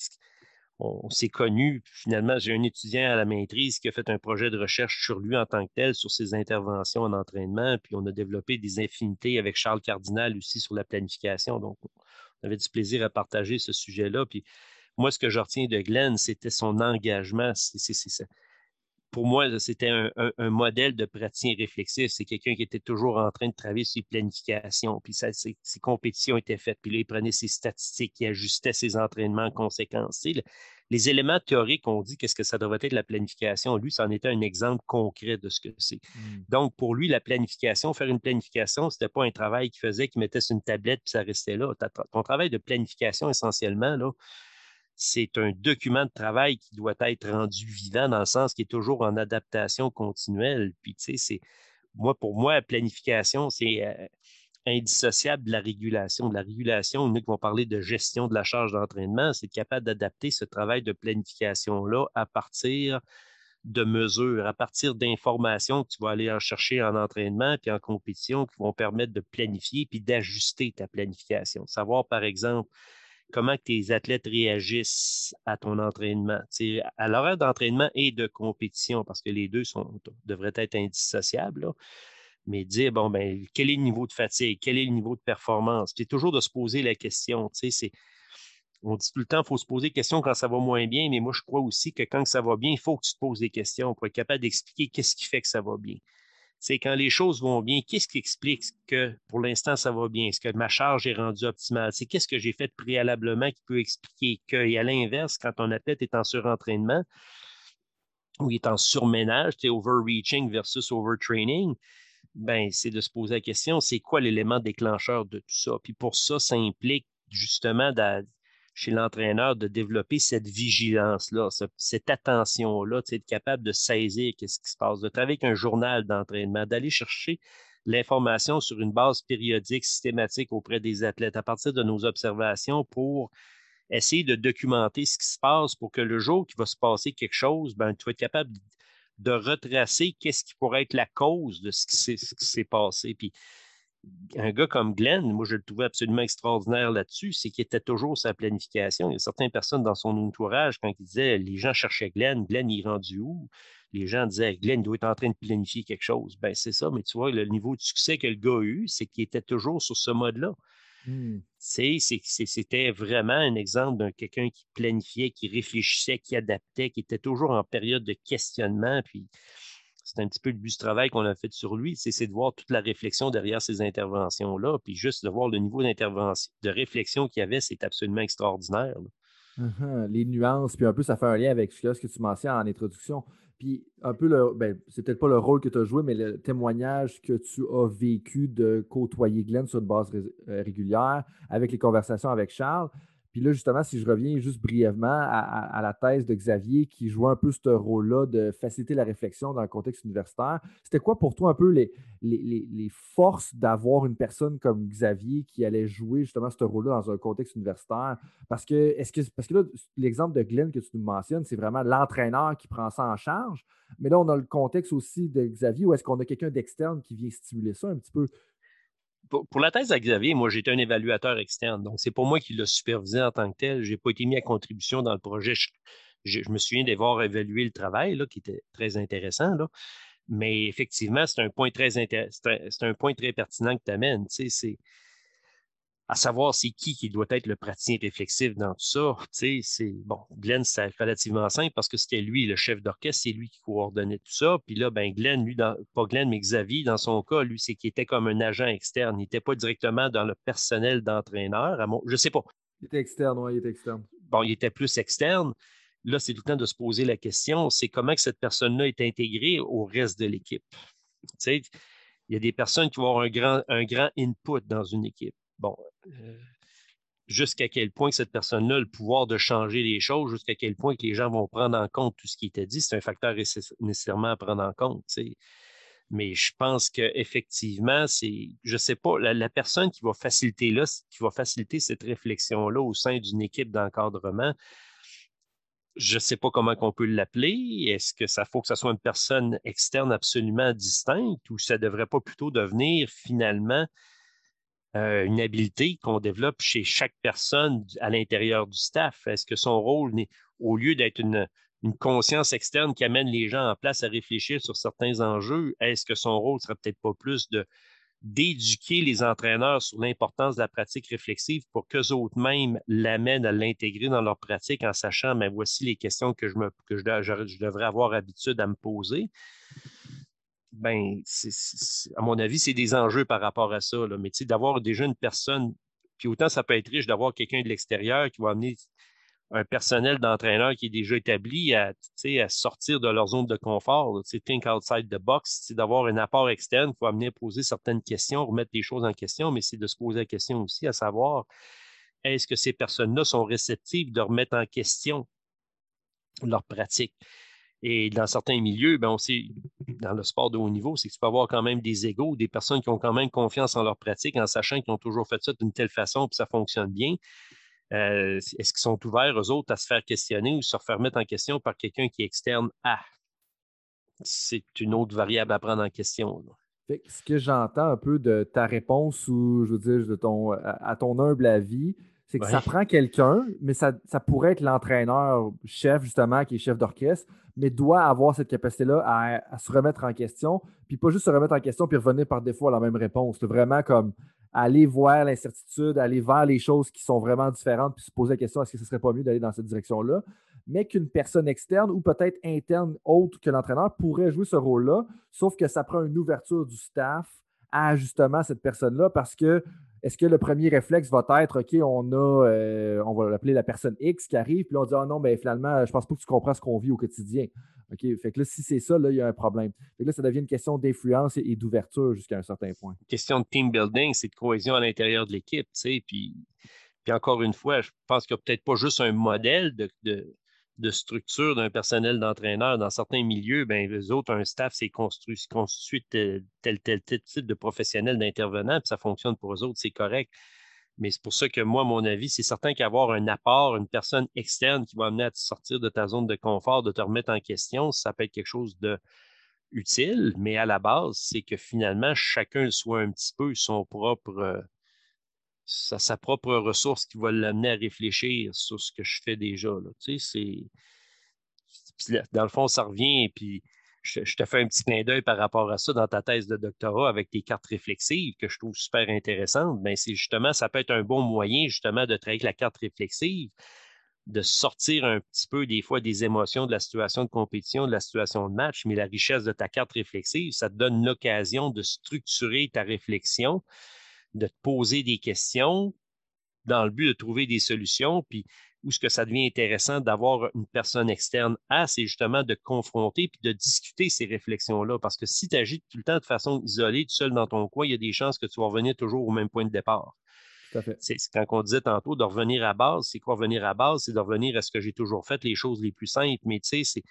on, s'est connus. Finalement, j'ai un étudiant à la maîtrise qui a fait un projet de recherche sur lui en tant que tel, sur ses interventions en entraînement. Puis on a développé des infinités avec Charles Cardinal aussi sur la planification. Donc, on avait du plaisir à partager ce sujet-là. Puis moi, ce que je retiens de Glenn, c'était son engagement. C'est pour moi, c'était un, modèle de praticien réflexif. C'est quelqu'un qui était toujours en train de travailler sur ses planifications, puis ses, compétitions étaient faites, puis là, il prenait ses statistiques, il ajustait ses entraînements en conséquence. les éléments théoriques, on dit qu'est-ce que ça devrait être la planification. Lui, c'en était un exemple concret de ce que c'est. Mmh. Donc, pour lui, la planification, faire une planification, ce n'était pas un travail qu'il faisait, qu'il mettait sur une tablette, puis ça restait là. Ton travail de planification, essentiellement, là, c'est un document de travail qui doit être rendu vivant dans le sens qui est toujours en adaptation continuelle. Puis, tu sais, c'est moi, pour moi, la planification, c'est euh, indissociable de la régulation. De la régulation, nous qui vont parler de gestion de la charge d'entraînement, c'est capable d'adapter ce travail de planification-là à partir de mesures, à partir d'informations que tu vas aller chercher en entraînement puis en compétition qui vont permettre de planifier puis d'ajuster ta planification. Savoir, par exemple, comment tes athlètes réagissent à ton entraînement, à l'horaire d'entraînement et de compétition, parce que les deux sont, devraient être indissociables. Mais dire, bon, ben, quel est le niveau de fatigue, quel est le niveau de performance? C'est toujours de se poser la question. On dit tout le temps, il faut se poser des questions quand ça va moins bien, mais moi, je crois aussi que quand ça va bien, il faut que tu te poses des questions pour être capable d'expliquer qu'est-ce qui fait que ça va bien c'est quand les choses vont bien, qu'est-ce qui explique que pour l'instant ça va bien? Est-ce que ma charge est rendue optimale? C'est qu'est-ce que j'ai fait préalablement qui peut expliquer que, et à l'inverse, quand ton athlète est en surentraînement ou il est en surménage, tu overreaching versus overtraining, ben, c'est de se poser la question, c'est quoi l'élément déclencheur de tout ça? Puis pour ça, ça implique justement chez l'entraîneur de développer cette vigilance-là, cette attention-là, d'être capable de saisir qu'est-ce qui se passe, de travailler avec un journal d'entraînement, d'aller chercher l'information sur une base périodique, systématique auprès des athlètes à partir de nos observations pour essayer de documenter ce qui se passe pour que le jour qu'il va se passer quelque chose, ben, tu vas capable de retracer qu'est-ce qui pourrait être la cause de ce qui s'est passé. Puis un gars comme Glenn, moi, je le trouvais absolument extraordinaire là-dessus, c'est qu'il était toujours sa planification. Il y a certaines personnes dans son entourage, quand il disait les gens cherchaient Glenn, Glenn, il est rendu où? Les gens disaient Glenn doit être en train de planifier quelque chose. Ben, c'est ça, mais tu vois, le niveau de succès que le gars a eu, c'est qu'il était toujours sur ce mode-là. Hmm. C'était vraiment un exemple de quelqu'un qui planifiait, qui réfléchissait, qui adaptait, qui était toujours en période de questionnement. Puis c'est un petit peu le but du travail qu'on a fait sur lui, c'est de voir toute la réflexion derrière ces interventions-là, puis juste de voir le niveau d'intervention, de réflexion qu'il y avait, c'est absolument extraordinaire. Uh-huh, les nuances, puis un peu, ça fait un lien avec ce que tu mentionnes en introduction. Puis un peu, ben, c'est peut-être pas le rôle que tu as joué, mais le témoignage que tu as vécu de côtoyer Glenn sur une base euh, régulière avec les conversations avec Charles. Puis là, justement, si je reviens juste brièvement à, la thèse de Xavier qui joue un peu ce rôle-là de faciliter la réflexion dans le contexte universitaire, c'était quoi pour toi un peu les, forces d'avoir une personne comme Xavier qui allait jouer justement ce rôle-là dans un contexte universitaire? Parce que, parce que là, l'exemple de Glenn que tu nous mentionnes, c'est vraiment l'entraîneur qui prend ça en charge. Mais là, on a le contexte aussi de Xavier où est-ce qu'on a quelqu'un d'externe qui vient stimuler ça un petit peu pour, la thèse à Xavier, moi, j'étais un évaluateur externe. Donc, c'est pour moi qui l'a supervisé en tant que tel. Je n'ai pas été mis à contribution dans le projet. Je, me souviens d'avoir évalué le travail, là, qui était très intéressant. Là. Mais effectivement, c'est un point très c'est point très pertinent que tu amènes. Tu sais, c'est à savoir c'est qui qui doit être le praticien réflexif dans tout ça. Tu sais, c'est bon, Glenn, c'est relativement simple parce que c'était lui, le chef d'orchestre, c'est lui qui coordonnait tout ça. Puis là, ben Glenn, lui, dans, pas Glenn, mais Xavier, dans son cas, lui, c'est qu'il était comme un agent externe. Il n'était pas directement dans le personnel d'entraîneur. Je ne sais pas. Il était externe, oui, il était externe. Bon, il était plus externe. Là, c'est tout le temps de se poser la question, c'est comment que cette personne-là est intégrée au reste de l'équipe? Tu sais, il y a des personnes qui vont avoir un grand, un grand input dans une équipe. Bon, jusqu'à quel point cette personne-là a le pouvoir de changer les choses, jusqu'à quel point que les gens vont prendre en compte tout ce qui était dit, c'est un facteur nécessairement à prendre en compte. Mais je pense qu'effectivement, c'est, je ne sais pas, la, personne qui va faciliter là, qui va faciliter cette réflexion-là au sein d'une équipe d'encadrement, je ne sais pas comment on peut l'appeler. Est-ce que ça faut que ce soit une personne externe absolument distincte ou ça ne devrait pas plutôt devenir finalement euh, une habileté qu'on développe chez chaque personne à l'intérieur du staff? Est-ce que son rôle, au lieu d'être une, conscience externe qui amène les gens en place à réfléchir sur certains enjeux, est-ce que son rôle ne serait peut-être pas plus de d'éduquer les entraîneurs sur l'importance de la pratique réflexive pour qu'eux autres mêmes l'amènent à l'intégrer dans leur pratique en sachant, mais ben, voici les questions que je, je devrais avoir habitude à me poser? Ben, à mon avis, c'est des enjeux par rapport à ça. Là. Mais d'avoir déjà une personne, puis autant ça peut être riche d'avoir quelqu'un de l'extérieur qui va amener un personnel d'entraîneur qui est déjà établi à, à sortir de leur zone de confort, think outside the box, d'avoir un apport externe qui va amener à poser certaines questions, remettre des choses en question, mais c'est de se poser la question aussi à savoir est-ce que ces personnes-là sont réceptives de remettre en question leur pratique? Et dans certains milieux, ben on sait, dans le sport de haut niveau, c'est que tu peux avoir quand même des égaux, des personnes qui ont quand même confiance en leur pratique, en sachant qu'ils ont toujours fait ça d'une telle façon, puis ça fonctionne bien. Euh, est-ce qu'ils sont ouverts, eux autres, à se faire questionner ou se faire mettre en question par quelqu'un qui est externe à? C'est une autre variable à prendre en question. ce que j'entends un peu de ta réponse ou, je veux dire, de ton, à ton humble avis, c'est que ça prend quelqu'un, mais ça, pourrait être l'entraîneur-chef, justement, qui est chef d'orchestre, mais doit avoir cette capacité-là à, se remettre en question, puis pas juste se remettre en question puis revenir par défaut à la même réponse. C'est vraiment comme aller voir l'incertitude, aller vers les choses qui sont vraiment différentes, puis se poser la question est-ce que ce serait pas mieux d'aller dans cette direction-là, mais qu'une personne externe ou peut-être interne autre que l'entraîneur pourrait jouer ce rôle-là, sauf que ça prend une ouverture du staff à justement cette personne-là parce que est-ce que le premier réflexe va être OK, on a, euh, on va l'appeler la personne X qui arrive, puis là, on dit Ah non, mais finalement, je pense pas que tu comprends ce qu'on vit au quotidien. OK, fait que là, si c'est ça, là, il y a un problème. Fait que là, ça devient une question d'influence et, d'ouverture jusqu'à un certain point. Question de team building, c'est de cohésion à l'intérieur de l'équipe, tu sais, puis, puis encore une fois, je pense qu'il n'y a peut-être pas juste un modèle de structure d'un personnel d'entraîneur. Dans certains milieux, ben, les autres, un staff s'est construit, constitué tel, tel, tel, type de professionnel d'intervenant, puis ça fonctionne pour eux autres, c'est correct. Mais c'est pour ça que moi, mon avis, c'est certain qu'avoir un apport, une personne externe qui va amener à te sortir de ta zone de confort, de te remettre en question, ça peut être quelque chose de utile, mais à la base, c'est que finalement, chacun soit un petit peu son propre euh, sa, propre ressource qui va l'amener à réfléchir sur ce que je fais déjà. Là. Tu dans le fond, ça revient, et puis je, te fais un petit clin d'œil par rapport à ça dans ta thèse de doctorat avec tes cartes réflexives que je trouve super intéressantes. Bien, c'est justement, ça peut être un bon moyen justement de travailler avec la carte réflexive, de sortir un petit peu des fois des émotions de la situation de compétition, de la situation de match, mais la richesse de ta carte réflexive, ça te donne l'occasion de structurer ta réflexion de te poser des questions dans le but de trouver des solutions. Puis où ce que ça devient intéressant d'avoir une personne externe à, c'est justement de confronter puis de discuter ces réflexions-là. Parce que si tu agis tout le temps de façon isolée, tout seul dans ton coin, il y a des chances que tu vas revenir toujours au même point de départ. C'est quand on disait tantôt de revenir à base, c'est quoi revenir à base? C'est de revenir à ce que j'ai toujours fait, les choses les plus simples. Mais tu sais, c'est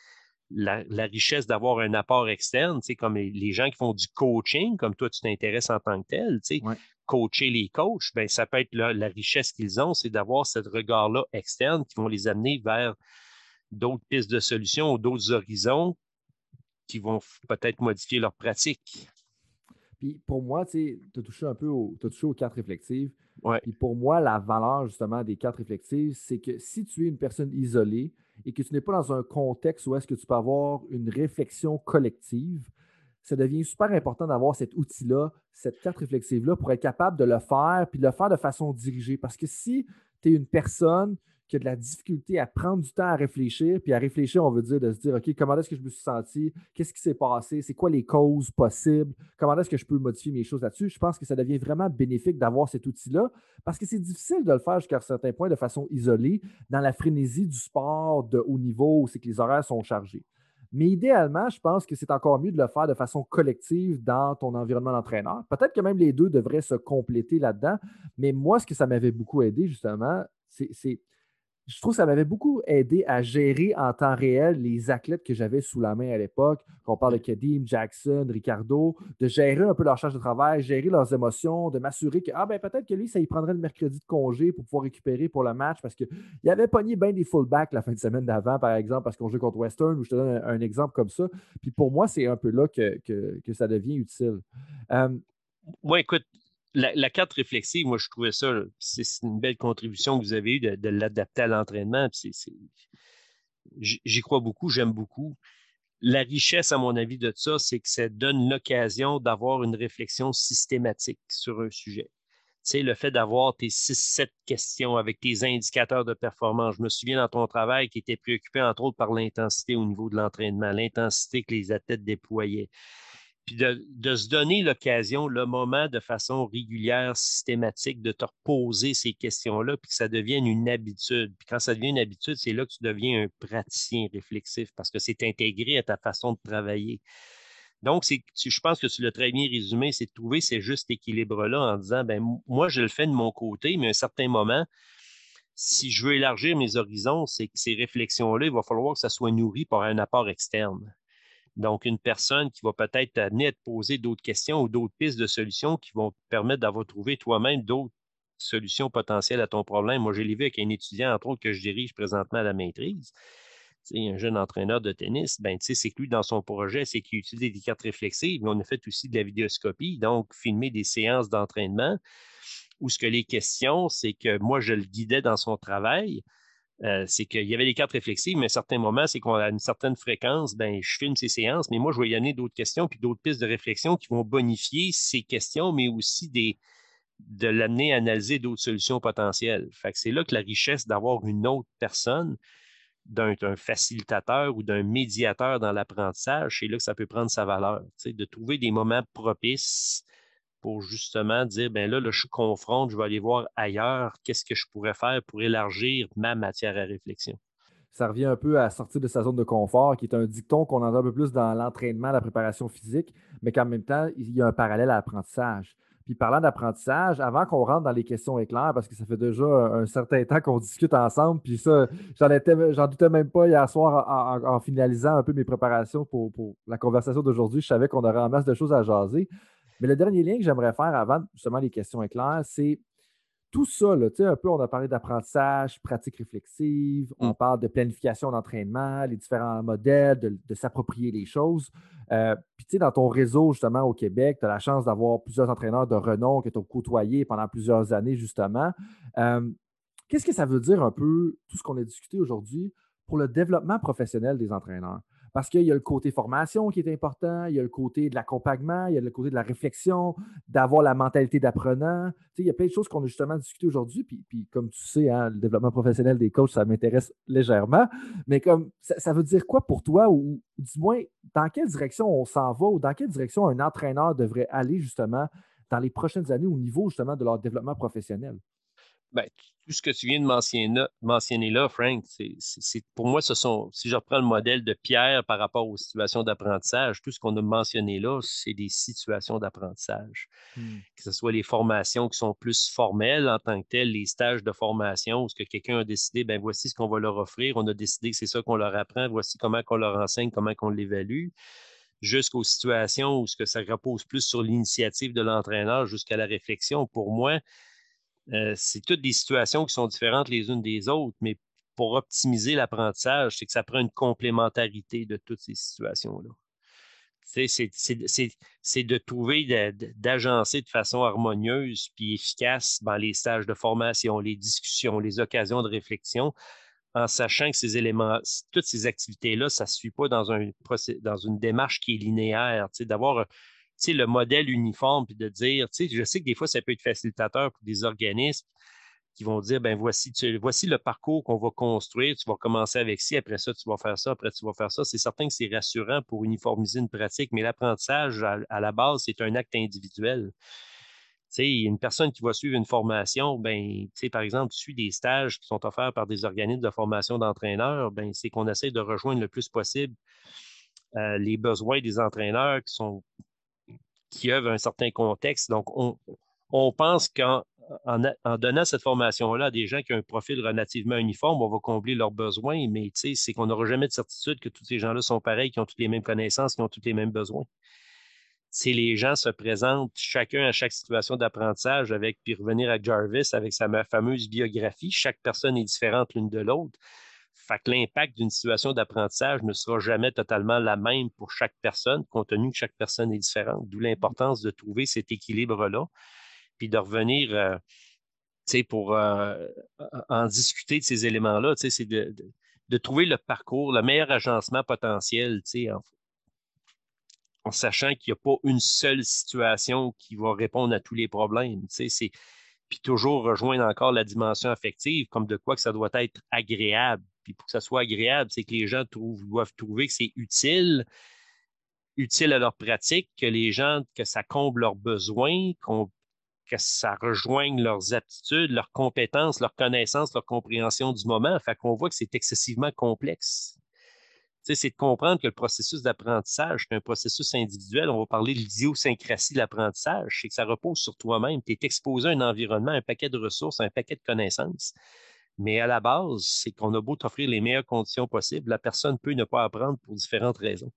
la, richesse d'avoir un apport externe, tu comme les, gens qui font du coaching, comme toi, tu t'intéresses en tant que tel, tu sais, coacher les coachs, ben, ça peut être la, richesse qu'ils ont, c'est d'avoir ce regard-là externe qui vont les amener vers d'autres pistes de solutions ou d'autres horizons qui vont peut-être modifier leur pratique. Puis pour moi, tu as touché un peu as touché aux cartes réflexives. Ouais. Puis pour moi, la valeur justement des cartes réflexives, c'est que si tu es une personne isolée et que tu n'es pas dans un contexte où est-ce que tu peux avoir une réflexion collective, ça devient super important d'avoir cet outil-là, cette carte réflexive-là pour être capable de le faire, puis de le faire de façon dirigée. Parce que si tu es une personne qui a de la difficulté à prendre du temps à réfléchir, puis à réfléchir, on veut dire de se dire, OK, comment est-ce que je me suis senti? Qu'est-ce qui s'est passé? C'est quoi les causes possibles? Comment est-ce que je peux modifier mes choses là-dessus? Je pense que ça devient vraiment bénéfique d'avoir cet outil-là parce que c'est difficile de le faire jusqu'à un certain point de façon isolée dans la frénésie du sport de haut niveau où c'est que les horaires sont chargés. Mais idéalement, je pense que c'est encore mieux de le faire de façon collective dans ton environnement d'entraîneur. Peut-être que même les deux devraient se compléter là-dedans. Mais moi, ce que ça m'avait beaucoup aidé, justement, c'est je trouve que ça m'avait beaucoup aidé à gérer en temps réel les athlètes que j'avais sous la main à l'époque. Quand on parle de Kadim, Jackson, Ricardo, de gérer un peu leur charge de travail, gérer leurs émotions, de m'assurer que ah ben peut-être que lui, ça y prendrait le mercredi de congé pour pouvoir récupérer pour le match parce qu'il avait pogné bien des fullbacks la fin de semaine d'avant, par exemple, parce qu'on joue contre Western, ou je te donne un, exemple comme ça. Puis pour moi, c'est un peu là que, ça devient utile. Euh, moi, écoute, la, carte réflexive, moi, je trouvais ça, c'est une belle contribution que vous avez eue de, l'adapter à l'entraînement. J'y crois beaucoup, j'aime beaucoup. La richesse, à mon avis, de ça, c'est que ça donne l'occasion d'avoir une réflexion systématique sur un sujet. Tu sais, le fait d'avoir tes six, sept questions avec tes indicateurs de performance. Je me souviens dans ton travail qui était préoccupé, entre autres, par l'intensité au niveau de l'entraînement, l'intensité que les athlètes déployaient de, se donner l'occasion, le moment de façon régulière, systématique, de te reposer ces questions-là, puis que ça devienne une habitude. Puis quand ça devient une habitude, c'est là que tu deviens un praticien réflexif parce que c'est intégré à ta façon de travailler. Donc, je pense que tu l'as très bien résumé, c'est de trouver ce juste équilibre-là en disant, ben moi, je le fais de mon côté, mais à un certain moment, si je veux élargir mes horizons, c'est que ces réflexions-là, il va falloir que ça soit nourri par un apport externe. Donc, une personne qui va peut-être amener te poser d'autres questions ou d'autres pistes de solutions qui vont te permettre d'avoir trouvé toi-même d'autres solutions potentielles à ton problème. Moi, j'ai l'ai vu avec un étudiant, entre autres, que je dirige présentement à la maîtrise. un jeune entraîneur de tennis, ben, c'est que lui, dans son projet, c'est qu'il utilise des cartes réflexives, mais on a fait aussi de la vidéoscopie, donc filmer des séances d'entraînement où ce que les questions, c'est que moi, je le guidais dans son travail. Euh, c'est qu'il y avait des cartes réflexives, mais à certains moments, c'est qu'on a une certaine fréquence, ben, je filme ces séances, mais moi, je vais y amener d'autres questions, puis d'autres pistes de réflexion qui vont bonifier ces questions, mais aussi des, de l'amener à analyser d'autres solutions potentielles. Fait que c'est là que la richesse d'avoir une autre personne, d'un facilitateur ou d'un médiateur dans l'apprentissage, c'est là que ça peut prendre sa valeur. De trouver des moments propices pour justement dire, ben là, là, je confronte, je vais aller voir ailleurs, qu'est-ce que je pourrais faire pour élargir ma matière à réflexion? Ça revient un peu à sortir de sa zone de confort, qui est un dicton qu'on entend un peu plus dans l'entraînement, la préparation physique, mais qu'en même temps, il y a un parallèle à l'apprentissage. Puis parlant d'apprentissage, avant qu'on rentre dans les questions éclairs, parce que ça fait déjà un, certain temps qu'on discute ensemble, puis ça, j'en doutais même pas hier soir en, finalisant un peu mes préparations pour, pour la conversation d'aujourd'hui. Je savais qu'on aurait en masse de choses à jaser. Mais le dernier lien que j'aimerais faire avant justement les questions éclairs, c'est tout ça, là, un peu, on a parlé d'apprentissage, pratique réflexive, on mm. parle de planification d'entraînement, les différents modèles, de, s'approprier les choses. Euh, puis, tu sais, dans ton réseau, justement, au Québec, tu as la chance d'avoir plusieurs entraîneurs de renom que tu as côtoyés pendant plusieurs années, justement. Euh, qu'est-ce que ça veut dire un peu, tout ce qu'on a discuté aujourd'hui, pour le développement professionnel des entraîneurs? Parce qu'il y a le côté formation qui est important, il y a le côté de l'accompagnement, il y a le côté de la réflexion, d'avoir la mentalité d'apprenant. il y a plein de choses qu'on a justement discutées aujourd'hui. Puis, puis, comme tu sais, hein, le développement professionnel des coachs, ça m'intéresse légèrement. Mais comme ça, veut dire quoi pour toi, ou, du moins, dans quelle direction on s'en va, ou dans quelle direction un entraîneur devrait aller justement dans les prochaines années au niveau justement de leur développement professionnel? Ben, tout ce que tu viens de mentionner, là, Frank, c'est, pour moi, ce sont, si je reprends le modèle de Pierre par rapport aux situations d'apprentissage, tout ce qu'on a mentionné là, c'est des situations d'apprentissage. Hmm. Que ce soit les formations qui sont plus formelles en tant que telles, les stages de formation où ce que quelqu'un a décidé, ben voici ce qu'on va leur offrir, on a décidé que c'est ça qu'on leur apprend, voici comment on leur enseigne, comment on l'évalue jusqu'aux situations où ce que ça repose plus sur l'initiative de l'entraîneur jusqu'à la réflexion. Pour moi, euh, c'est toutes des situations qui sont différentes les unes des autres, mais pour optimiser l'apprentissage, c'est que ça prend une complémentarité de toutes ces situations-là. C'est de trouver, d'agencer de façon harmonieuse puis efficace dans les stages de formation, les discussions, les occasions de réflexion, en sachant que ces éléments, toutes ces activités-là, ça ne suit pas dans, un, dans une démarche qui est linéaire. D'avoir le modèle uniforme, puis de dire, je sais que des fois, ça peut être facilitateur pour des organismes qui vont dire, ben voici, le parcours qu'on va construire, tu vas commencer avec ci, après ça, tu vas faire ça, après tu vas faire ça. C'est certain que c'est rassurant pour uniformiser une pratique, mais l'apprentissage, à, la base, c'est un acte individuel. une personne qui va suivre une formation, ben, par exemple, suit des stages qui sont offerts par des organismes de formation d'entraîneurs, ben, c'est qu'on essaie de rejoindre le plus possible euh, les besoins des entraîneurs qui sont qui œuvrent un certain contexte. Donc, on, pense qu'en en, donnant cette formation-là à des gens qui ont un profil relativement uniforme, on va combler leurs besoins, mais c'est qu'on n'aura jamais de certitude que tous ces gens-là sont pareils, qui ont toutes les mêmes connaissances, qui ont tous les mêmes besoins. Si les gens se présentent chacun à chaque situation d'apprentissage avec, puis revenir à Jarvis avec sa fameuse biographie, chaque personne est différente l'une de l'autre. Fait que l'impact d'une situation d'apprentissage ne sera jamais totalement la même pour chaque personne, compte tenu que chaque personne est différente. D'où l'importance de trouver cet équilibre-là, puis de revenir, euh, pour euh, en discuter de ces éléments-là, c'est de, de, trouver le parcours, le meilleur agencement potentiel, en, en sachant qu'il n'y a pas une seule situation qui va répondre à tous les problèmes. Puis toujours rejoindre encore la dimension affective, comme de quoi que ça doit être agréable puis pour que ça soit agréable, c'est que les gens doivent trouver que c'est utile, utile à leur pratique, que les gens, que ça comble leurs besoins, que ça rejoigne leurs aptitudes, leurs compétences, leurs connaissances, leur compréhension du moment. Fait qu'on voit que c'est excessivement complexe. c'est de comprendre que le processus d'apprentissage, c'est un processus individuel. On va parler de l'idiosyncrasie de l'apprentissage. C'est que ça repose sur toi-même. Tu es exposé à un environnement, un paquet de ressources, un paquet de connaissances Mais à la base, c'est qu'on a beau t'offrir les meilleures conditions possibles, la personne peut ne pas apprendre pour différentes raisons.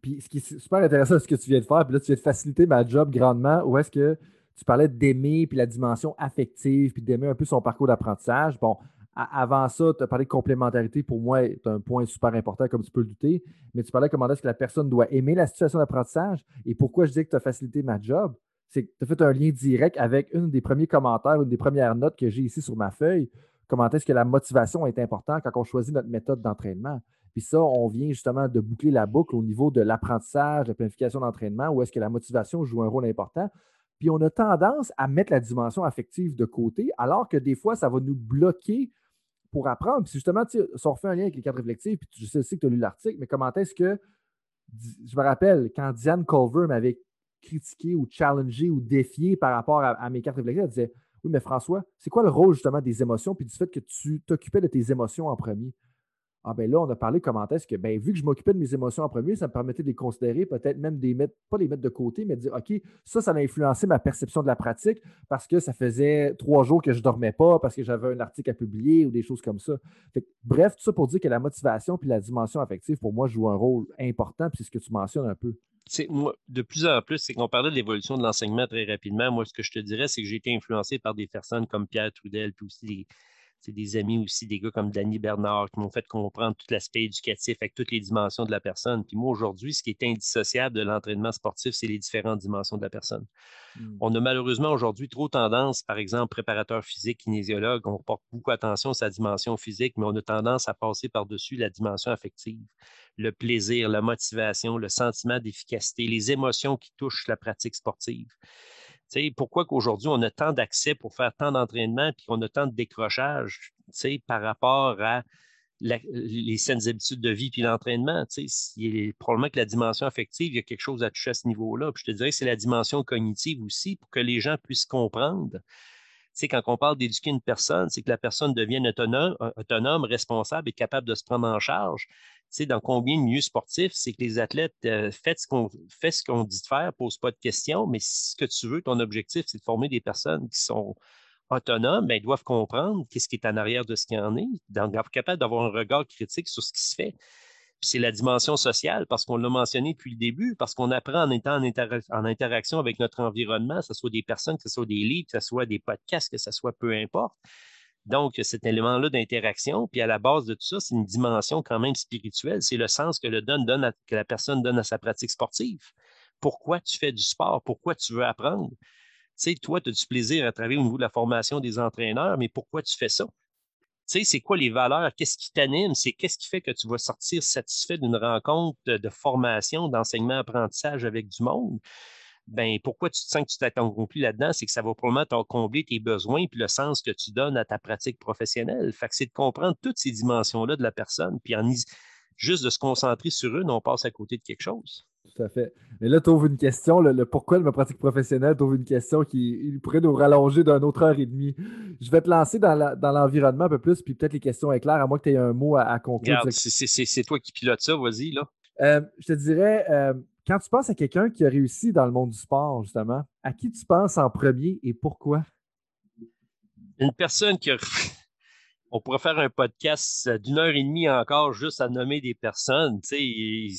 Puis ce qui est super intéressant, ce que tu viens de faire, puis là, tu viens de faciliter ma job grandement, où est-ce que tu parlais d'aimer, puis la dimension affective, puis d'aimer un peu son parcours d'apprentissage. Bon, avant ça, tu as parlé de complémentarité, pour moi, c'est un point super important, comme tu peux le douter, mais tu parlais comment est-ce que la personne doit aimer la situation d'apprentissage. Et pourquoi je dis que tu as facilité ma job, c'est que tu as fait un lien direct avec une des premiers commentaires, une des premières notes que j'ai ici sur ma feuille. Comment est-ce que la motivation est importante quand on choisit notre méthode d'entraînement. Puis ça, on vient justement de boucler la boucle au niveau de l'apprentissage, de la planification d'entraînement, où est-ce que la motivation joue un rôle important. Puis on a tendance à mettre la dimension affective de côté, alors que des fois, ça va nous bloquer pour apprendre. Puis justement, si on refait un lien avec les cadres réflexifs, puis je sais aussi que tu as lu l'article, mais comment est-ce que, je me rappelle, quand Diane Culver m'avait critiqué ou challengé ou défié par rapport à, à mes cartes réflexives, elle disait Oui, mais François, c'est quoi le rôle justement des émotions, puis du fait que tu t'occupais de tes émotions en premier? Ah ben là, on a parlé comment est-ce que, ben, vu que je m'occupais de mes émotions en premier, ça me permettait de les considérer, peut-être même des mettre, pas les mettre de côté, mais de dire, OK, ça, ça a influencé ma perception de la pratique parce que ça faisait trois jours que je dormais pas, parce que j'avais un article à publier ou des choses comme ça. bref, tout ça pour dire que la motivation puis la dimension affective, pour moi, joue un rôle important, puis c'est ce que tu mentionnes un peu. De plus en plus, c'est qu'on parlait de l'évolution de l'enseignement très rapidement. Moi, ce que je te dirais, c'est que j'ai été influencé par des personnes comme Pierre Trudel, puis aussi c'est des amis aussi, des gars comme Danny Bernard qui m'ont fait comprendre tout l'aspect éducatif avec toutes les dimensions de la personne. Puis moi, aujourd'hui, ce qui est indissociable de l'entraînement sportif, c'est les différentes dimensions de la personne. Hmm. On a malheureusement aujourd'hui trop tendance, par exemple, préparateur physique, kinésiologue, on porte beaucoup attention à sa dimension physique, mais on a tendance à passer par-dessus la dimension affective, le plaisir, la motivation, le sentiment d'efficacité, les émotions qui touchent la pratique sportive pourquoi qu'aujourd'hui, on a tant d'accès pour faire tant d'entraînement puis qu'on a tant de décrochage par rapport à les saines habitudes de vie puis l'entraînement. Probablement que la dimension affective, il y a quelque chose à toucher à ce niveau-là. je te dirais que c'est la dimension cognitive aussi pour que les gens puissent comprendre. quand on parle d'éduquer une personne, c'est que la personne devienne autonome, autonome, responsable et capable de se prendre en charge dans combien de milieux sportifs, c'est que les athlètes euh, font ce qu'on dit de faire, pose pas de questions, mais si ce que tu veux, ton objectif, c'est de former des personnes qui sont autonomes, ben, ils doivent comprendre qu'est-ce qui est en arrière de ce qui en est, d'être capable d'avoir un regard critique sur ce qui se fait. C'est la dimension sociale, parce qu'on l'a mentionné depuis le début, parce qu'on apprend en étant en, en, interaction avec notre environnement, que ce soit des personnes, que ce soit des livres, que ce soit des podcasts, que ce soit peu importe. Donc, cet élément-là d'interaction, puis à la base de tout ça, c'est une dimension quand même spirituelle. C'est le sens que, la personne donne à sa pratique sportive. Pourquoi tu fais du sport? Pourquoi tu veux apprendre? Tu sais, toi, tu as du plaisir à travailler au niveau de la formation des entraîneurs, mais pourquoi tu fais ça? Tu sais, c'est quoi les valeurs? Qu'est-ce qui t'anime? C'est qu'est-ce qui fait que tu vas sortir satisfait d'une rencontre de formation, d'enseignement-apprentissage avec du monde? Ben pourquoi tu te sens que tu t'es accompli là-dedans? C'est que ça va probablement combler tes besoins puis le sens que tu donnes à ta pratique professionnelle. Fait que c'est de comprendre toutes ces dimensions-là de la personne, puis en, juste de se concentrer sur eux, on passe à côté de quelque chose. Tout à fait. Mais là, tu ouvres une question, le, pourquoi de ma pratique professionnelle, tu ouvres une question qui pourrait nous rallonger d'une autre heure et demie. Je vais te lancer dans l'environnement un peu plus, puis peut-être les questions éclairent, à moins que tu aies un mot à, conclure. C'est toi qui pilote ça, vas-y, là. Euh, je te dirais, euh, quand tu penses à quelqu'un qui a réussi dans le monde du sport, justement, à qui tu penses en premier et pourquoi? Une personne qui a. On pourrait faire un podcast d'une heure et demie encore juste à nommer des personnes. il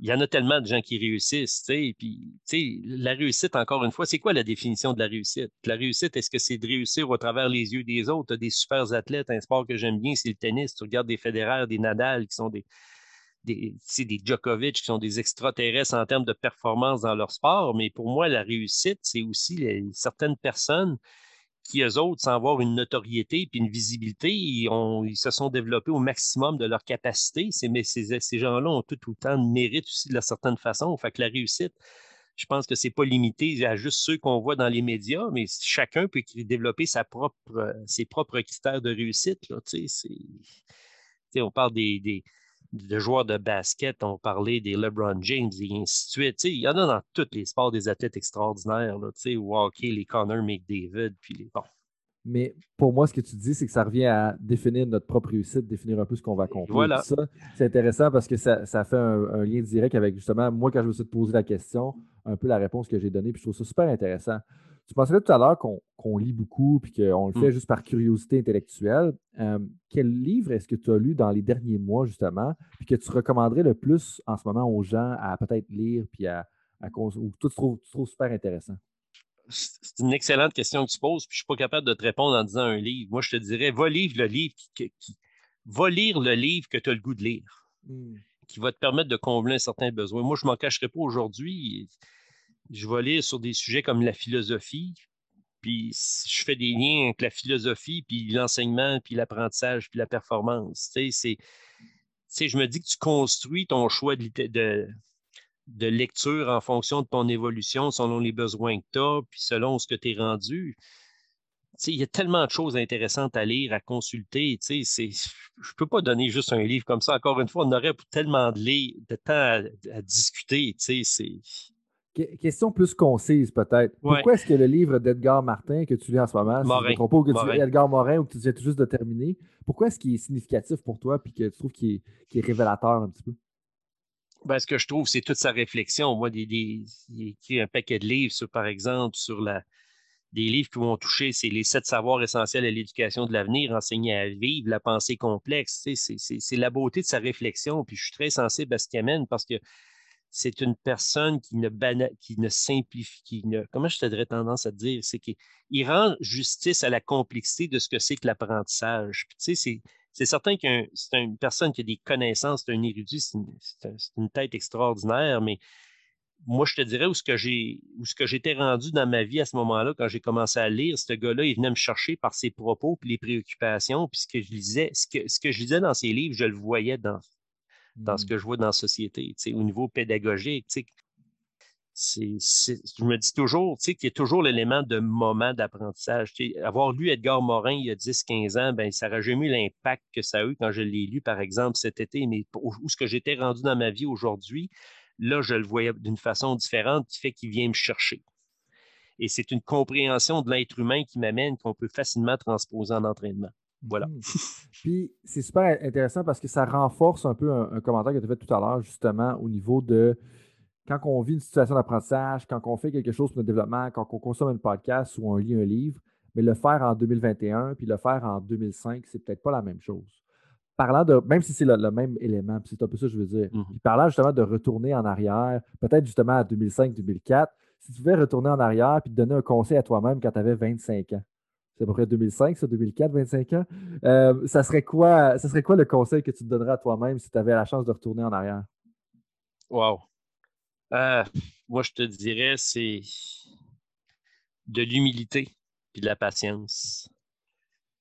y en a tellement de gens qui réussissent. Puis, la réussite, encore une fois, c'est quoi la définition de la réussite? La réussite, est-ce que c'est de réussir au travers les yeux des autres? Tu as des super athlètes, un sport que j'aime bien, c'est le tennis. Tu regardes des fédéraires, des Nadal qui sont des, des, des Djokovic qui sont des extraterrestres en termes de performance dans leur sport, mais pour moi, la réussite, c'est aussi certaines personnes qui, eux autres, sans avoir une notoriété puis une visibilité, ils, se sont développés au maximum de leur capacité. mais ces, gens-là ont tout autant de mérite aussi de la certaine façon. Que la réussite, je pense que ce n'est pas limité à juste ceux qu'on voit dans les médias, mais chacun peut développer sa propre, ses propres critères de réussite. Là, on parle des, de joueurs de basket, on parlait des LeBron James et ainsi de suite. il y en a dans tous les sports des athlètes extraordinaires, là, au hockey, les Connor McDavid, puis les. Bon. Mais pour moi, ce que tu dis, c'est que ça revient à définir notre propre réussite, définir un peu ce qu'on va accomplir. Voilà. c'est intéressant parce que ça, fait un, lien direct avec justement, moi, quand je me suis posé la question, un peu la réponse que j'ai donnée, puis je trouve ça super intéressant. Tu pensais tout à l'heure qu'on lit beaucoup puis qu'on le fait mm. juste par curiosité intellectuelle. Euh, quel livre est-ce que tu as lu dans les derniers mois, justement, puis que tu recommanderais le plus en ce moment aux gens à peut-être lire puis à, à ou tu trouves, tu trouves super intéressant? C'est une excellente question que tu poses, puis je ne suis pas capable de te répondre en disant un livre. Moi, je te dirais, va lire le livre qui, va lire le livre que tu as le goût de lire, hmm. qui va te permettre de combler un certain besoin. Moi, je ne m'en cacherai pas aujourd'hui. Je vais lire sur des sujets comme la philosophie, puis je fais des liens avec la philosophie, puis l'enseignement, puis l'apprentissage, puis la performance. Tu sais, je me dis que tu construis ton choix de, de, de lecture en fonction de ton évolution, selon les besoins que tu as, puis selon ce que tu es rendu. Il y a tellement de choses intéressantes à lire, à consulter. Je ne peux pas donner juste un livre comme ça. Encore une fois, on aurait tellement de, de temps à, discuter. Question plus concise, peut-être. Pourquoi est-ce que le livre d'Edgar Martin que tu lis en ce moment, Morin. que tu lis Edgar Morin ou que tu viens tout juste de terminer, pourquoi est-ce qu'il est significatif pour toi et que tu trouves qu'il est révélateur un petit peu? Ben, ce que je trouve, c'est toute sa réflexion. Moi, des, il écrit un paquet de livres, sur, par exemple, sur la, des livres qui vont toucher, c'est les sept savoirs essentiels à l'éducation de l'avenir, enseigner à vivre, la pensée complexe. C'est la beauté de sa réflexion. Puis je suis très sensible à ce qu'il amène parce que c'est une personne qui ne, qui ne simplifie, qui ne, comment je te tendance à te dire, c'est qu'il rend justice à la complexité de ce que c'est que l'apprentissage. tu sais, c'est certain que c'est une personne qui a des connaissances, c'est un érudit, c'est une, tête extraordinaire, mais moi, je te dirais où ce que j'ai où ce que j'étais rendu dans ma vie à ce moment-là, quand j'ai commencé à lire, ce gars-là, il venait me chercher par ses propos puis les préoccupations, puis ce que je lisais, ce que, ce que je lisais dans ses livres, je le voyais dans, dans ce mmh. que je vois dans la société, au niveau pédagogique je me dis toujours qu'il y a toujours l'élément de moment d'apprentissage. Avoir lu Edgar Morin il y a 10-15 ans, ben, ça n'aurait jamais eu l'impact que ça a eu quand je l'ai lu, par exemple, cet été. Mais où ce que j'étais rendu dans ma vie aujourd'hui, là, je le voyais d'une façon différente qui fait qu'il vient me chercher. Et c'est une compréhension de l'être humain qui m'amène qu'on peut facilement transposer en entraînement. Voilà. Mmh. Puis c'est super intéressant parce que ça renforce un peu un, un commentaire que tu as fait tout à l'heure, justement, au niveau de quand on vit une situation d'apprentissage, quand on fait quelque chose pour notre développement, quand on consomme un podcast ou on lit un livre, mais le faire en 2021 puis le faire en 2005, c'est peut-être pas la même chose. Parlant de, même si c'est le, même élément, c'est un peu ça que je veux dire. Mm-hmm. parlant justement de retourner en arrière, peut-être justement à 2005-2004, si tu pouvais retourner en arrière puis te donner un conseil à toi-même quand tu avais 25 ans, c'est à peu près 2005, ça, 2004, 25 ans, euh, ça, serait quoi, ça serait quoi le conseil que tu te donnerais à toi-même si tu avais la chance de retourner en arrière? Wow. Euh, moi, je te dirais, c'est de l'humilité et de la patience.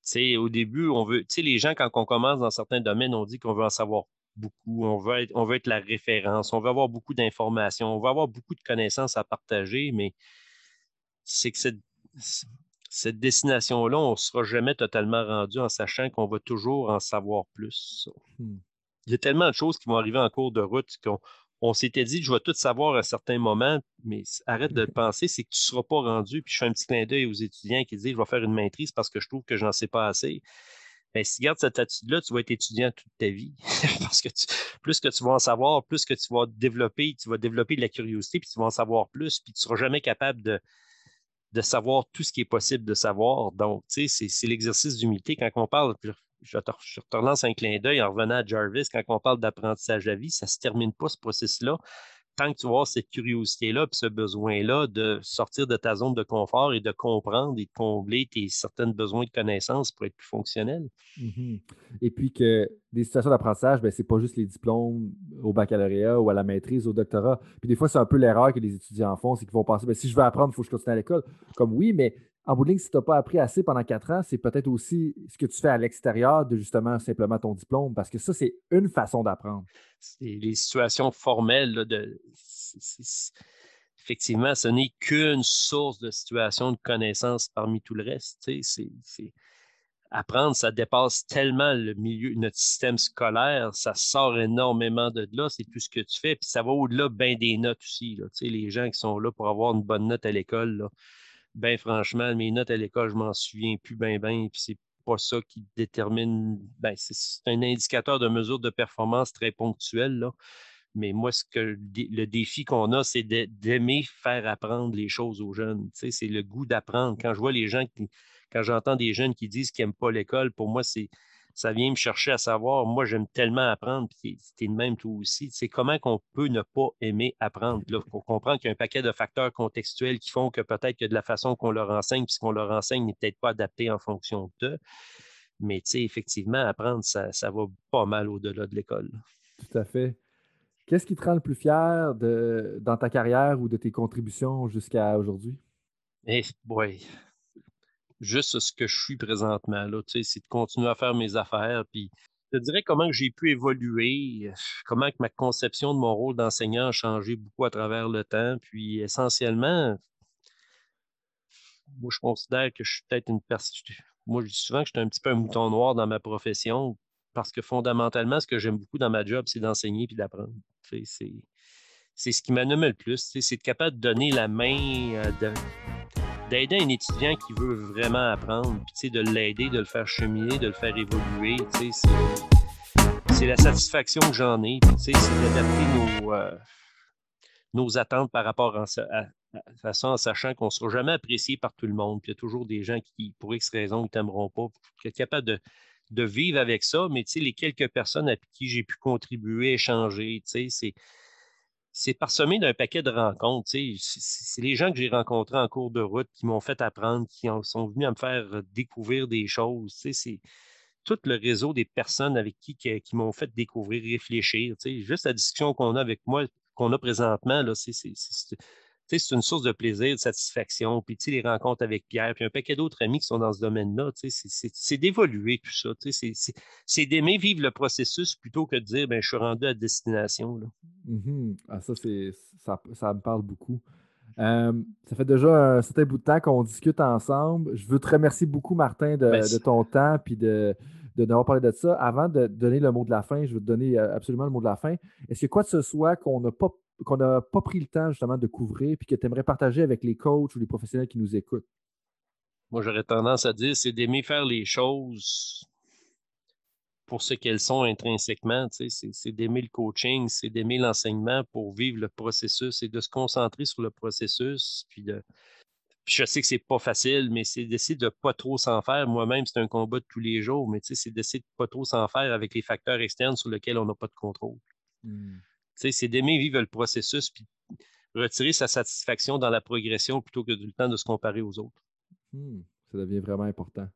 sais, au début, on veut, tu sais, les gens, quand on commence dans certains domaines, on dit qu'on veut en savoir beaucoup, on veut, être, on veut être la référence, on veut avoir beaucoup d'informations, on veut avoir beaucoup de connaissances à partager, mais c'est que cette, cette destination-là, on ne sera jamais totalement rendu en sachant qu'on va toujours en savoir plus. Hmm. Il y a tellement de choses qui vont arriver en cours de route qu'on on s'était dit, je vais tout savoir à un certain moment, mais arrête de le penser, c'est que tu ne seras pas rendu. Puis je fais un petit clin d'œil aux étudiants qui disent, je vais faire une maîtrise parce que je trouve que je n'en sais pas assez. Mais ben, si tu gardes cette attitude-là, tu vas être étudiant toute ta vie. parce que plus que tu vas en savoir, plus que tu vas développer, tu vas développer de la curiosité, puis tu vas en savoir plus, puis tu ne seras jamais capable de, de savoir tout ce qui est possible de savoir. Donc, tu sais, c'est l'exercice d'humilité. Quand on parle, je te, relance un clin d'œil en revenant à Jarvis, quand on parle d'apprentissage à vie, ça ne se termine pas ce processus-là tant que tu vas cette curiosité-là, puis ce besoin-là de sortir de ta zone de confort et de comprendre et de combler tes certains besoins de connaissances pour être plus fonctionnel. Mm-hmm. Et puis que des situations d'apprentissage, ben, ce n'est pas juste les diplômes au baccalauréat ou à la maîtrise, au doctorat. Puis des fois, c'est un peu l'erreur que les étudiants font, c'est qu'ils vont penser, ben, si je veux apprendre, il faut que je continue à l'école. Comme oui, mais en bout de ligne, si tu n'as pas appris assez pendant quatre ans, c'est peut-être aussi ce que tu fais à l'extérieur de justement simplement ton diplôme, parce que ça, c'est une façon d'apprendre. Les situations formelles de. effectivement, ce n'est qu'une source de situation de connaissance parmi tout le reste. C'est, apprendre, ça dépasse tellement le milieu, notre système scolaire, ça sort énormément de là, c'est tout ce que tu fais, puis ça va au-delà bien des notes aussi. Là, les gens qui sont là pour avoir une bonne note à l'école, ben franchement, mes notes à l'école, je m'en souviens plus bien, bien, puis c'est pas ça qui détermine. Ben, c'est un indicateur de mesure de performance très ponctuel, là. Mais moi, ce que le défi qu'on a, c'est d'aimer faire apprendre les choses aux jeunes. c'est le goût d'apprendre. Quand je vois les gens qui, quand j'entends des jeunes qui disent qu'ils n'aiment pas l'école, pour moi, c'est ça vient me chercher à savoir, moi, j'aime tellement apprendre, puis tu es de même toi aussi. C'est comment qu'on peut ne pas aimer apprendre? Il faut comprendre qu'il y a un paquet de facteurs contextuels qui font que peut-être que de la façon qu'on leur enseigne, puis ce qu'on leur enseigne n'est peut-être pas adapté en fonction d'eux. Mais tu sais, effectivement, apprendre, ça, ça va pas mal au-delà de l'école. Tout à fait. Qu'est-ce qui te rend le plus fier de, dans ta carrière ou de tes contributions jusqu'à aujourd'hui? Eh, boy. Juste ce que je suis présentement, là, c'est de continuer à faire mes affaires. Puis, je dirais comment j'ai pu évoluer, comment que ma conception de mon rôle d'enseignant a changé beaucoup à travers le temps. Puis, essentiellement, moi, je considère que je suis peut-être une personne moi, je dis souvent que je suis un petit peu un mouton noir dans ma profession parce que fondamentalement, ce que j'aime beaucoup dans ma job, c'est d'enseigner et d'apprendre. C'est, ce qui m'anime le plus. C'est être capable de donner la main, euh, d'aider un étudiant qui veut vraiment apprendre, puis de l'aider, de le faire cheminer, de le faire évoluer. C'est la satisfaction que j'en ai. C'est d'adapter nos, euh, nos attentes par rapport à, de façon en sachant qu'on ne sera jamais apprécié par tout le monde. Il y a toujours des gens qui, pour X raisons, ne t'aimeront pas. Être capable de, vivre avec ça, mais les quelques personnes à qui j'ai pu contribuer, échanger, c'est c'est parsemé d'un paquet de rencontres. C'est les gens que j'ai rencontrés en cours de route qui m'ont fait apprendre, qui sont venus à me faire découvrir des choses. C'est tout le réseau des personnes avec qui, qui, m'ont fait découvrir, réfléchir. Juste la discussion qu'on a avec moi, qu'on a présentement, c'est c'est une source de plaisir, de satisfaction. Puis, les rencontres avec Pierre, puis un paquet d'autres amis qui sont dans ce domaine-là, c'est d'évoluer tout ça. C'est d'aimer vivre le processus plutôt que de dire, ben, je suis rendu à destination. Mmh ah, ça, ça, ça, me parle beaucoup. ça fait déjà un certain bout de temps qu'on discute ensemble. Je veux te remercier beaucoup, Martin, de, de ton temps puis de, de d'avoir parlé de ça. Avant de donner le mot de la fin, je veux te donner euh, absolument le mot de la fin. Est-ce que quoi que ce soit qu'on n'a pas qu'on n'a pas pris le temps justement de couvrir puis que tu aimerais partager avec les coachs ou les professionnels qui nous écoutent? Moi, j'aurais tendance à dire, c'est d'aimer faire les choses pour ce qu'elles sont intrinsèquement. C'est d'aimer le coaching, c'est d'aimer l'enseignement pour vivre le processus et de se concentrer sur le processus. Puis de, je sais que c'est pas facile, mais c'est d'essayer de pas trop s'en faire. Moi-même, c'est un combat de tous les jours, mais c'est d'essayer de pas trop s'en faire avec les facteurs externes sur lesquels on n'a pas de contrôle. Mmh c'est d'aimer vivre le processus puis retirer sa satisfaction dans la progression plutôt que du temps de se comparer aux autres. Hmm, ça devient vraiment important.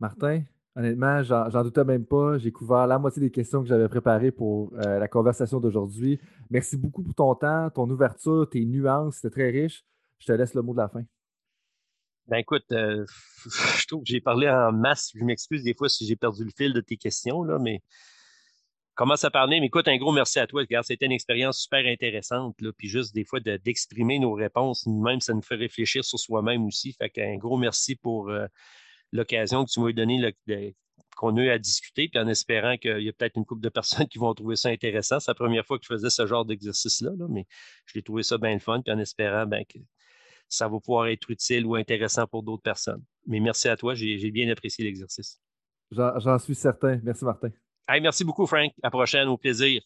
Martin, honnêtement, j'en doutais même pas. J'ai couvert la moitié des questions que j'avais préparées pour euh, la conversation d'aujourd'hui. Merci beaucoup pour ton temps, ton ouverture, tes nuances. C'était très riche. Je te laisse le mot de la fin. Ben écoute, euh, je trouve que j'ai parlé en masse. Je m'excuse des fois si j'ai perdu le fil de tes questions, là, mais commence à parler. Mais écoute, un gros merci à toi. C'était une expérience super intéressante. Là, puis juste des fois d'exprimer nos réponses, même ça nous fait réfléchir sur soi-même aussi. Fait qu'un gros merci pour euh, l'occasion que tu m'as donné qu'on a eu à discuter, puis en espérant qu'il y a peut-être une couple de personnes qui vont trouver ça intéressant. C'est la première fois que je faisais ce genre d'exercice-là, mais je l'ai trouvé ça bien le fun, puis en espérant ben, que ça va pouvoir être utile ou intéressant pour d'autres personnes. Mais merci à toi, j'ai bien apprécié l'exercice. J'en suis certain. Merci, Martin merci beaucoup, Frank. À la prochaine. Au plaisir.